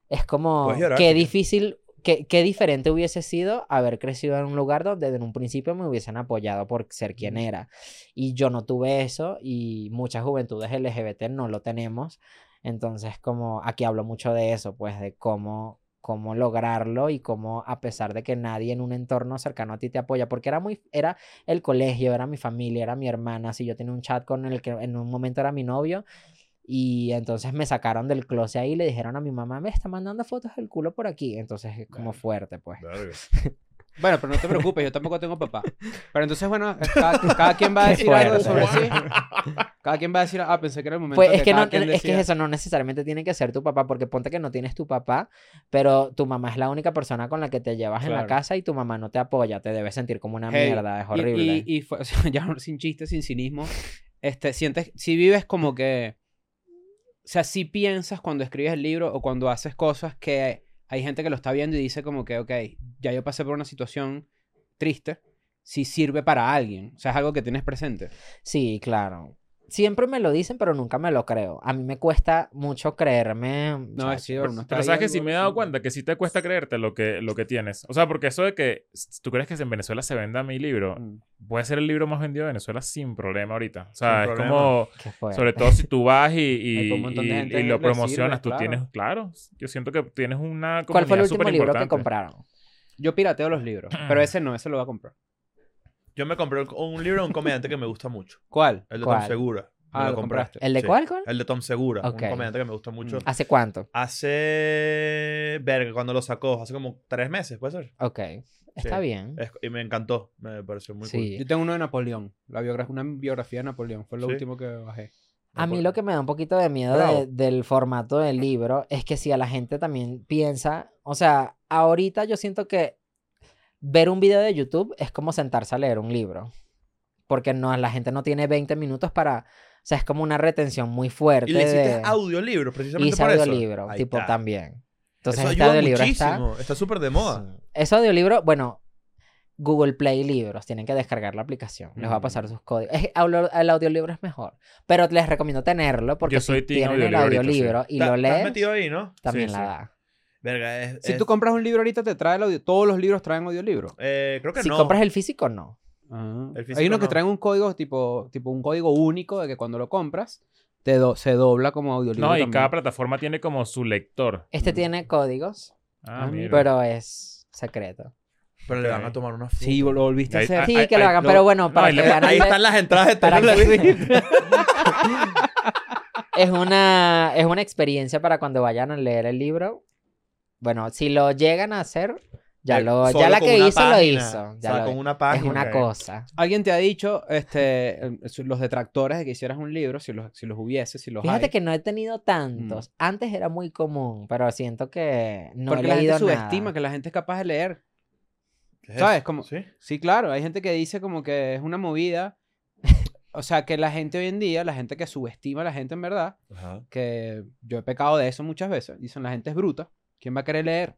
A: es como
C: llorar,
A: qué difícil, qué, qué diferente hubiese sido haber crecido en un lugar donde desde un principio me hubiesen apoyado por ser quien era. Y yo no tuve eso y muchas juventudes LGBT no lo tenemos. Entonces, como aquí hablo mucho de eso, pues de cómo, cómo lograrlo y cómo a pesar de que nadie en un entorno cercano a ti te apoya, porque era muy, era el colegio, era mi familia, era mi hermana, si yo tenía un chat con el que en un momento era mi novio y entonces me sacaron del closet ahí y le dijeron a mi mamá, me está mandando fotos del culo por aquí, entonces es como fuerte, pues. *laughs*
E: Bueno, pero no te preocupes, yo tampoco tengo papá. Pero entonces, bueno, cada, *laughs* cada quien va a decir algo sobre sí. Cada quien va a decir, ah, pensé que era el momento
A: Pues
E: que
A: es que, no,
E: quien
A: es que eso no necesariamente tiene que ser tu papá, porque ponte que no tienes tu papá, pero tu mamá es la única persona con la que te llevas en la
E: Claro.
A: casa y tu mamá no te apoya, te debes sentir como una
E: Hey,
A: mierda, es
E: y-
A: horrible.
E: Y, y fue- *laughs* o sea, ya sin chiste, sin cinismo, este, sientes, si vives como que, o sea, si piensas cuando escribes el libro o cuando haces cosas que hay gente que lo está viendo y dice como que, ok, ya yo pasé por una situación triste, si sirve para alguien, o sea, es algo que tienes presente.
A: Sí, claro. Siempre me lo dicen, pero nunca me lo creo. A mí me cuesta mucho creerme.
E: No,
A: chacho.
E: es sí,
B: Pero
E: ahí
B: sabes que sí me he dado cuenta que sí te cuesta creerte lo que, lo que tienes. O sea, porque eso de que tú crees que en Venezuela se venda mi libro,
E: Mm.
B: puede ser el libro más vendido de Venezuela sin problema ahorita. O sea,
C: Sin
B: es
C: problema.
B: como, sobre todo si tú vas y, *laughs* y, y- y lo
E: sirve,
B: promocionas, tú
E: claro.
B: tienes, claro, yo siento que tienes una
A: ¿Cuál fue el último libro que compraron?
E: Yo pirateo los libros, pero *clears throat* ese no, ese lo voy a comprar.
C: Yo me compré un, libro de un comediante que me gusta mucho.
E: ¿Cuál?
C: El de
A: ¿Cuál?
C: Tom Segura. Me
E: Ah,
C: lo
E: compraste.
A: ¿El de
C: Sí.
A: cuál, cuál?
C: El de Tom Segura.
A: Ok.
C: Un comediante que me gusta mucho.
E: Mm.
A: ¿Hace cuánto?
C: Hace... Verga, cuando lo sacó. Hace como tres meses, ¿puede ser?
A: Ok. Está
C: Sí.
A: bien.
C: Es- y me encantó. Me pareció muy cool.
A: Sí.
E: Yo tengo uno de Napoleón, la una biografía de Napoleón, fue lo
C: Sí.
E: último que bajé.
A: A mí lo que me da un poquito de miedo de- del formato del libro es que si a la gente también piensa, o sea, ahorita yo siento que ver un video de YouTube es como sentarse a leer un libro. Porque no, la gente no tiene 20 minutos para, o sea, es como una retención muy fuerte.
C: Y le hiciste
A: de-
C: audiolibro, precisamente
A: hice
C: por
A: audiolibro, tipo
C: está.
A: también. Entonces
C: Eso
A: este audiolibro está...
C: muchísimo. Está súper de moda.
A: Sí. Ese audiolibro, bueno, Google Play Libros, tienen que descargar la aplicación. Les va a
E: Mm.
A: pasar sus códigos. Es- audio- el audiolibro es mejor, pero les recomiendo tenerlo porque
B: Yo
A: si
B: soy team
A: tienen el
B: audiolibro ahorita,
A: audiolibro y
C: ¿Te-
A: lo lees,
C: metido ahí, ¿no?
A: también
B: Sí,
A: la
B: sí.
A: da.
C: Verga, es...
E: Si
C: es-
E: tú compras un libro ahorita, te trae el audio. Todos los libros traen audiolibro.
C: eh, creo que
A: Si
C: no.
A: compras el físico, no.
E: Ah.
C: El
E: Hay unos que
C: no.
E: traen un código tipo, tipo un código único de que cuando lo compras te do- se dobla como audiolibro.
B: No, y
E: también.
B: cada plataforma tiene como su lector.
A: Este
E: Mm.
A: tiene códigos,
B: Ah,
E: Ah,
B: mira.
A: pero es secreto.
C: Pero le van a tomar una foto.
E: Sí, lo volviste a
B: Ahí-
E: hacer.
B: Ah,
A: Sí, que lo hagan,
B: lo-
A: pero bueno,
B: no,
A: para
B: y
A: que vean
C: Ahí están las entradas de
A: para
C: Taylor
A: que-
C: Swift. *laughs*
A: es una es una experiencia para cuando vayan a leer el libro. Bueno, si lo llegan a hacer, Ya,
C: Eh,
A: lo, ya la que hizo, lo hizo.
C: O
A: Ya
C: sea,
A: lo-
C: con una
A: es
C: página.
A: una
B: ok.
A: cosa.
E: Alguien te ha dicho, este, eh, los detractores de que hicieras un libro, si los, si los hubiese, si los
A: Fíjate
E: hay.
A: que no he tenido tantos. Antes era muy común, pero siento que no
E: porque
A: he
E: la gente
A: leído
E: subestima
A: nada.
E: que la gente es capaz de leer.
C: ¿Qué es
E: ¿Sabes? Como-
C: ¿Sí?
E: Sí, claro, hay gente que dice como que es una movida. O sea, que la gente hoy en día, la gente que subestima a la gente en verdad,
C: Ajá.
E: que yo he pecado de eso muchas veces, dicen la gente es bruta, ¿quién va a querer leer?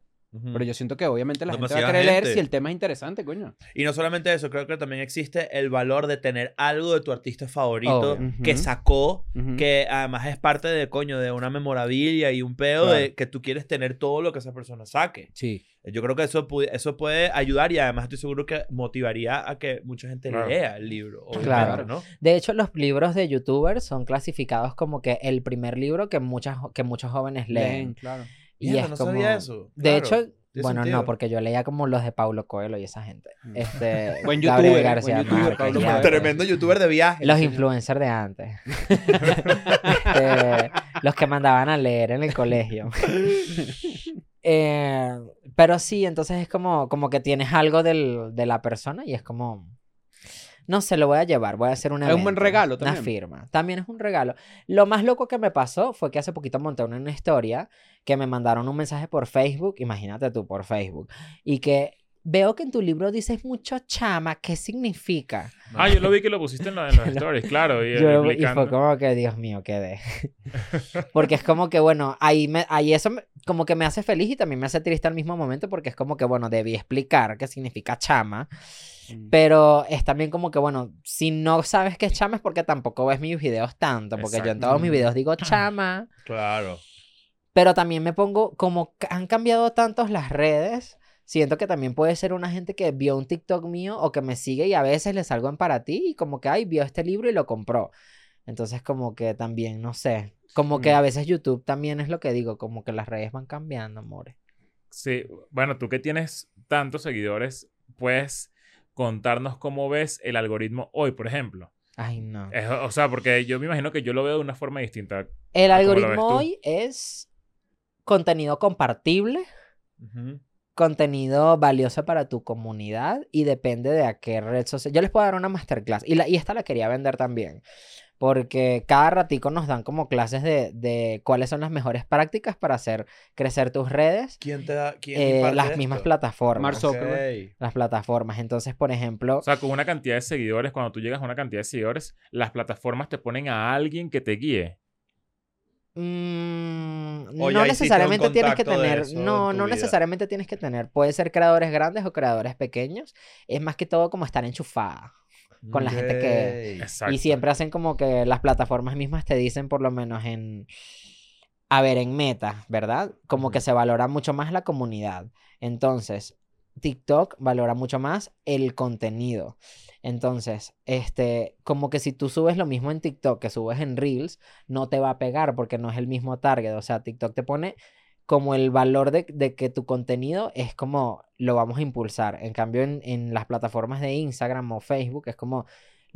E: Pero yo siento que obviamente la gente va a
C: Demasiada
E: querer leer
C: gente.
E: si el tema es interesante, coño.
C: Y no solamente eso, creo que también existe el valor de tener algo de tu artista favorito
A: Obvio.
C: que sacó,
E: Ujú.
C: que además es parte de, coño, de una memorabilia y un pedo
E: Claro.
C: de que tú quieres tener todo lo que esa persona saque.
E: Sí.
C: Yo creo que eso, pu- eso puede ayudar y además estoy seguro que motivaría a que mucha gente
B: Claro.
C: lea el libro.
A: Claro.
C: ¿no?
A: De hecho, los libros de youtubers son clasificados como que el primer libro que, muchas, que muchos jóvenes leen.
E: Leen, claro.
A: Y
C: Mierda,
A: es
C: no
A: como...
C: sabía eso.
A: De
C: Claro.
A: hecho, bueno,
C: sentido.
A: no, porque yo leía como los de Paulo Coelho y esa gente.
E: Mm.
A: Este, *laughs*
E: Buen
A: Gabriel
E: youtuber,
A: García
E: buen youtuber.
C: Tremendo youtuber de viajes.
A: Los influencers de antes. *laughs* Este, los que mandaban a leer en el colegio. *laughs* Eh, pero sí, entonces es como, como que tienes algo del- de la persona y es como... No sé, lo voy a llevar, voy a hacer una
E: Es un buen regalo
A: Una
E: también.
A: firma. También es un regalo. Lo más loco que me pasó fue que hace poquito monté una, una historia que me mandaron un mensaje por Facebook, imagínate tú, por Facebook, y que veo que en tu libro dices mucho chama, ¿qué significa?
B: Ah, yo lo vi que lo pusiste en, la- en los *laughs* stories, claro. Y,
A: Yo lo- y fue como que, Dios mío, quedé. *laughs* porque es como que, bueno, ahí, me, ahí eso me- como que me hace feliz y también me hace triste al mismo momento porque es como que, bueno, debí explicar qué significa chama.
E: Mm.
A: Pero es también como que, bueno, si no sabes qué es chama es porque tampoco ves mis videos tanto. Porque yo en todos mis videos digo chama.
C: Claro.
A: Pero también me pongo, como han cambiado tantos las redes, siento que también puede ser una gente que vio un TikTok mío o que me sigue y a veces le salgo en para ti y como que, ay, vio este libro y lo compró. Entonces como que también, no sé, como que a veces YouTube también es lo que digo, como que las redes van cambiando, amores.
B: Sí, bueno, tú que tienes tantos seguidores, puedes contarnos cómo ves el algoritmo hoy, por ejemplo.
A: Ay, no.
B: Es- o sea, porque yo me imagino que yo lo veo de una forma distinta.
A: El
B: ¿cómo lo ves
A: algoritmo hoy es contenido compartible,
C: Ujú.
A: Contenido valioso para tu comunidad y depende de a qué red social. Yo les puedo dar una masterclass y, la, y esta la quería vender también. Porque cada ratico nos dan como clases de, de cuáles son las mejores prácticas para hacer crecer tus redes.
C: ¿Quién te da? ¿Quién
A: eh, las mismas plataformas.
E: Mark Zuckerberg.
C: Ok.
A: Las plataformas. Entonces, por ejemplo,
B: O sea, con una cantidad de seguidores, cuando tú llegas a una cantidad de seguidores, las plataformas te ponen a alguien que te guíe.
A: Mm,
C: O
A: no necesariamente tienes que tener, no, no
C: vida.
A: necesariamente tienes que tener. Puede ser creadores grandes o creadores pequeños. Es más que todo como estar enchufada. Con la gente que-.
B: Exacto.
A: Y siempre hacen como que las plataformas mismas te dicen, por lo menos en. A ver, en meta, ¿verdad? Como que se valora mucho más la comunidad. Entonces, TikTok valora mucho más el contenido. Entonces, este, como que si tú subes lo mismo en TikTok que subes en Reels, no te va a pegar porque no es el mismo target. O sea, TikTok te pone como el valor de, de que tu contenido es como lo vamos a impulsar. En cambio, en, en las plataformas de Instagram o Facebook es como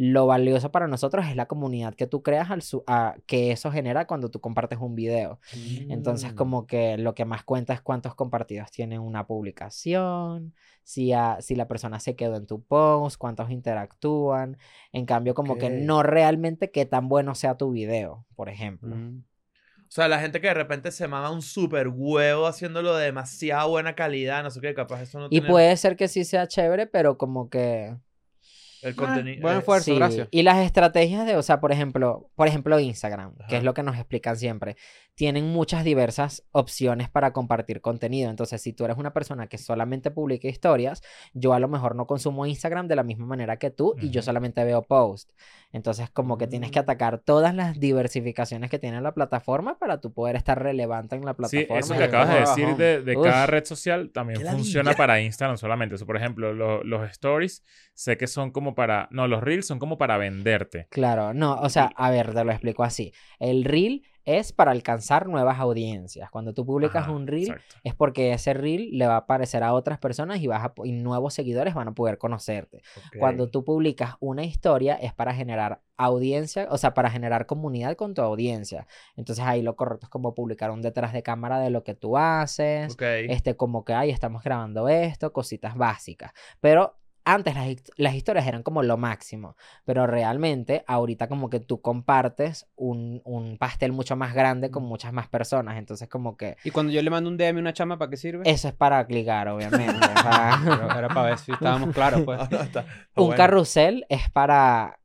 A: lo valioso para nosotros es la comunidad que tú creas al su- a- que eso genera cuando tú compartes un video. Entonces,
C: Mm.
A: como que lo que más cuenta es cuántos compartidos tiene una publicación, si, a- si la persona se quedó en tu post, cuántos interactúan. En cambio, como que no realmente qué tan bueno sea tu video, por ejemplo.
E: Mm.
C: O sea, la gente que de repente se mama un super huevo haciéndolo de demasiada buena calidad, no sé qué, capaz eso no
A: Y
C: tiene
A: puede ser que sí sea chévere, pero como que...
C: el contenido.
E: buen
C: eh,
E: esfuerzo.
A: Sí,
E: gracias.
A: Y las estrategias de, o sea, por ejemplo, por ejemplo, Instagram, que
C: Ajá.
A: es lo que nos explican siempre, tienen muchas diversas opciones para compartir contenido. Entonces, si tú eres una persona que solamente publica historias, yo a lo mejor no consumo Instagram de la misma manera que tú y yo solamente veo posts. Entonces, como que tienes que
C: Mm.
A: atacar todas las diversificaciones que tiene la plataforma para tú poder estar relevante en la
B: Sí,
A: plataforma.
B: eso
A: y
B: que acabas de decir de, de
A: Uf.
B: cada red social también
C: ¡Qué
B: funciona para Instagram solamente. O sea, por ejemplo, lo- los stories sé que son como para... No, los reels son como para venderte.
A: Claro, no, o sea, a ver, te lo explico así. El reel es para alcanzar nuevas audiencias. Cuando tú publicas
B: Ajá,
A: un reel,
B: exacto.
A: es porque ese reel le va a aparecer a otras personas y, vas a y nuevos seguidores van a poder conocerte. Cuando tú publicas una historia es para generar audiencia, o sea, para generar comunidad con tu audiencia. Entonces ahí lo correcto es como publicar un detrás de cámara de lo que tú haces,
C: Ok.
A: este como que, ay, estamos grabando esto, cositas básicas. Pero antes las, las historias eran como lo máximo, pero realmente ahorita como que tú compartes un, un pastel mucho más grande con muchas más personas. Entonces como que
E: Y cuando yo le mando un DM a una chama, ¿para qué sirve?
A: eso es para clicar, obviamente. para- *laughs*
E: Pero era para ver si estábamos claros, pues. *laughs*
C: Ah, no, está- está
A: un
C: bueno.
A: carrusel es para,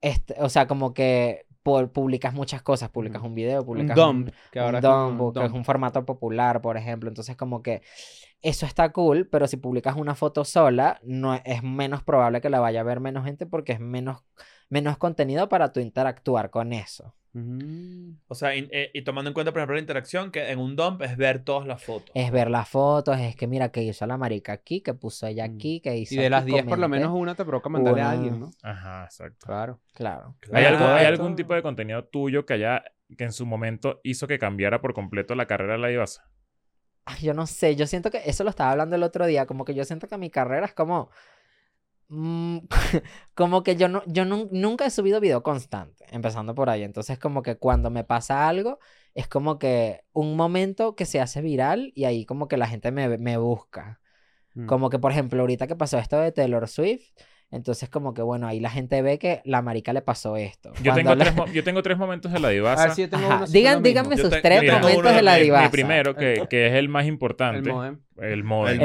A: este, o sea, como que por- publicas muchas cosas, publicas un video,
E: Un
A: publicas
E: dump, que
A: un
E: ahora es como
A: dump,
E: un
A: que es
E: dump.
A: un formato popular, por ejemplo. Entonces, como que eso está cool, pero si publicas una foto sola, no es, es menos probable que la vaya a ver menos gente porque es menos, menos contenido para tú interactuar con eso.
E: Mm.
C: O sea, y, eh, y tomando en cuenta, por ejemplo, la interacción, que en un dump es ver todas las fotos.
A: Es ver las fotos, es que mira que hizo la marica aquí, que puso ella
E: Mm.
A: aquí, que hizo
E: Y de las
A: aquí,
E: 10 por lo menos una te provoca mandarle a alguien, ¿no?
B: Ajá, exacto.
E: Claro.
A: Claro.
B: ¿Hay,
C: Claro.
B: algún, ¿Hay
E: Esto-
B: algún tipo de contenido tuyo que haya que en su momento hizo que cambiara por completo la carrera de la divasa?
A: Ay, yo no sé, yo siento que eso lo estaba hablando el otro día, como que yo siento que mi carrera es como... mm, *laughs* como que yo, no, yo nun- nunca he subido video constante, empezando por ahí. Entonces como que cuando me pasa algo, es como que un momento que se hace viral y ahí como que la gente me, me busca.
E: Mm.
A: Como que, por ejemplo, ahorita que pasó esto de Taylor Swift, entonces como que, bueno, ahí la gente ve que la marica le pasó esto.
B: Yo tengo,
A: le-
B: tres, mo- yo tengo tres momentos de la divasa.
E: así
A: Digan, díganme
C: Yo
A: sus
C: te-
A: tres momentos de la
C: de mi- mi
A: divasa.
B: Mi primero, que, que es el más importante.
E: El modem.
B: El modem.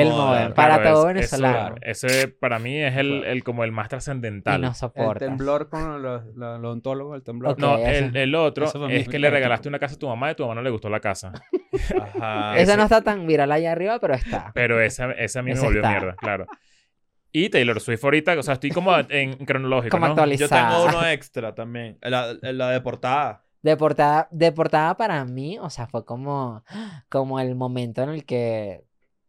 A: El para
B: Claro,
A: todo
B: es-
A: venezolano.
B: eso- ese para mí es el, el como el más
A: Y
B: trascendental.
A: no
E: El
A: soportas.
E: temblor con los, los, los odontólogos, el temblor.
A: Ok.
B: No, el, el otro es que le regalaste una casa a tu mamá y tu mamá no le gustó la casa. *laughs*
C: Ajá.
A: Ese- no está tan viral allá arriba, pero está.
B: Pero esa, esa a mí me volvió
A: está.
B: mierda, claro. Y Taylor Swift ahorita, o sea, estoy como en *laughs* cronológico,
A: Como
B: ¿no?
C: Yo tengo uno *laughs* extra también. La, la de portada.
A: De portada, de portada para mí, o sea, fue como, *gasps* como el momento en el que,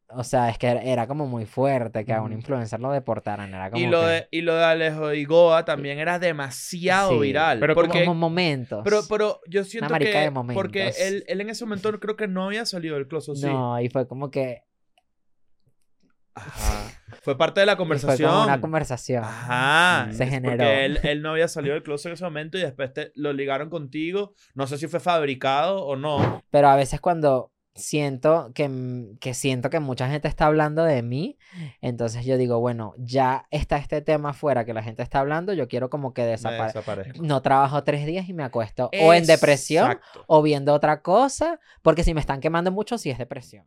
A: o sea, es que era, como muy fuerte que a un influencer lo deportaran. Era como
C: Y lo,
A: que-
C: de, y lo de Alejo y Goa también era demasiado
A: Sí,
C: viral.
B: pero
C: porque,
A: como momentos.
C: pero, pero yo siento
A: marica
C: que...
A: de
C: porque
A: momentos.
C: él, él en ese momento creo que no había salido del closet, sí.
A: No, y fue como que
C: Ajá. Fue parte de la
A: fue
C: conversación.
A: como una conversación.
C: Ajá.
A: Se
C: Es
A: generó.
C: Porque él, él no había salido del closet en ese momento y después te, lo ligaron contigo. No sé si fue fabricado o no.
A: Pero a veces cuando siento que, m- que siento que mucha gente está hablando de mí, entonces yo digo, bueno, ya está este tema afuera que la gente está hablando, yo quiero como que desaparezca. No trabajo tres días y me acuesto o en depresión
C: Exacto.
A: o viendo otra cosa, porque si me están quemando mucho, sí es depresión.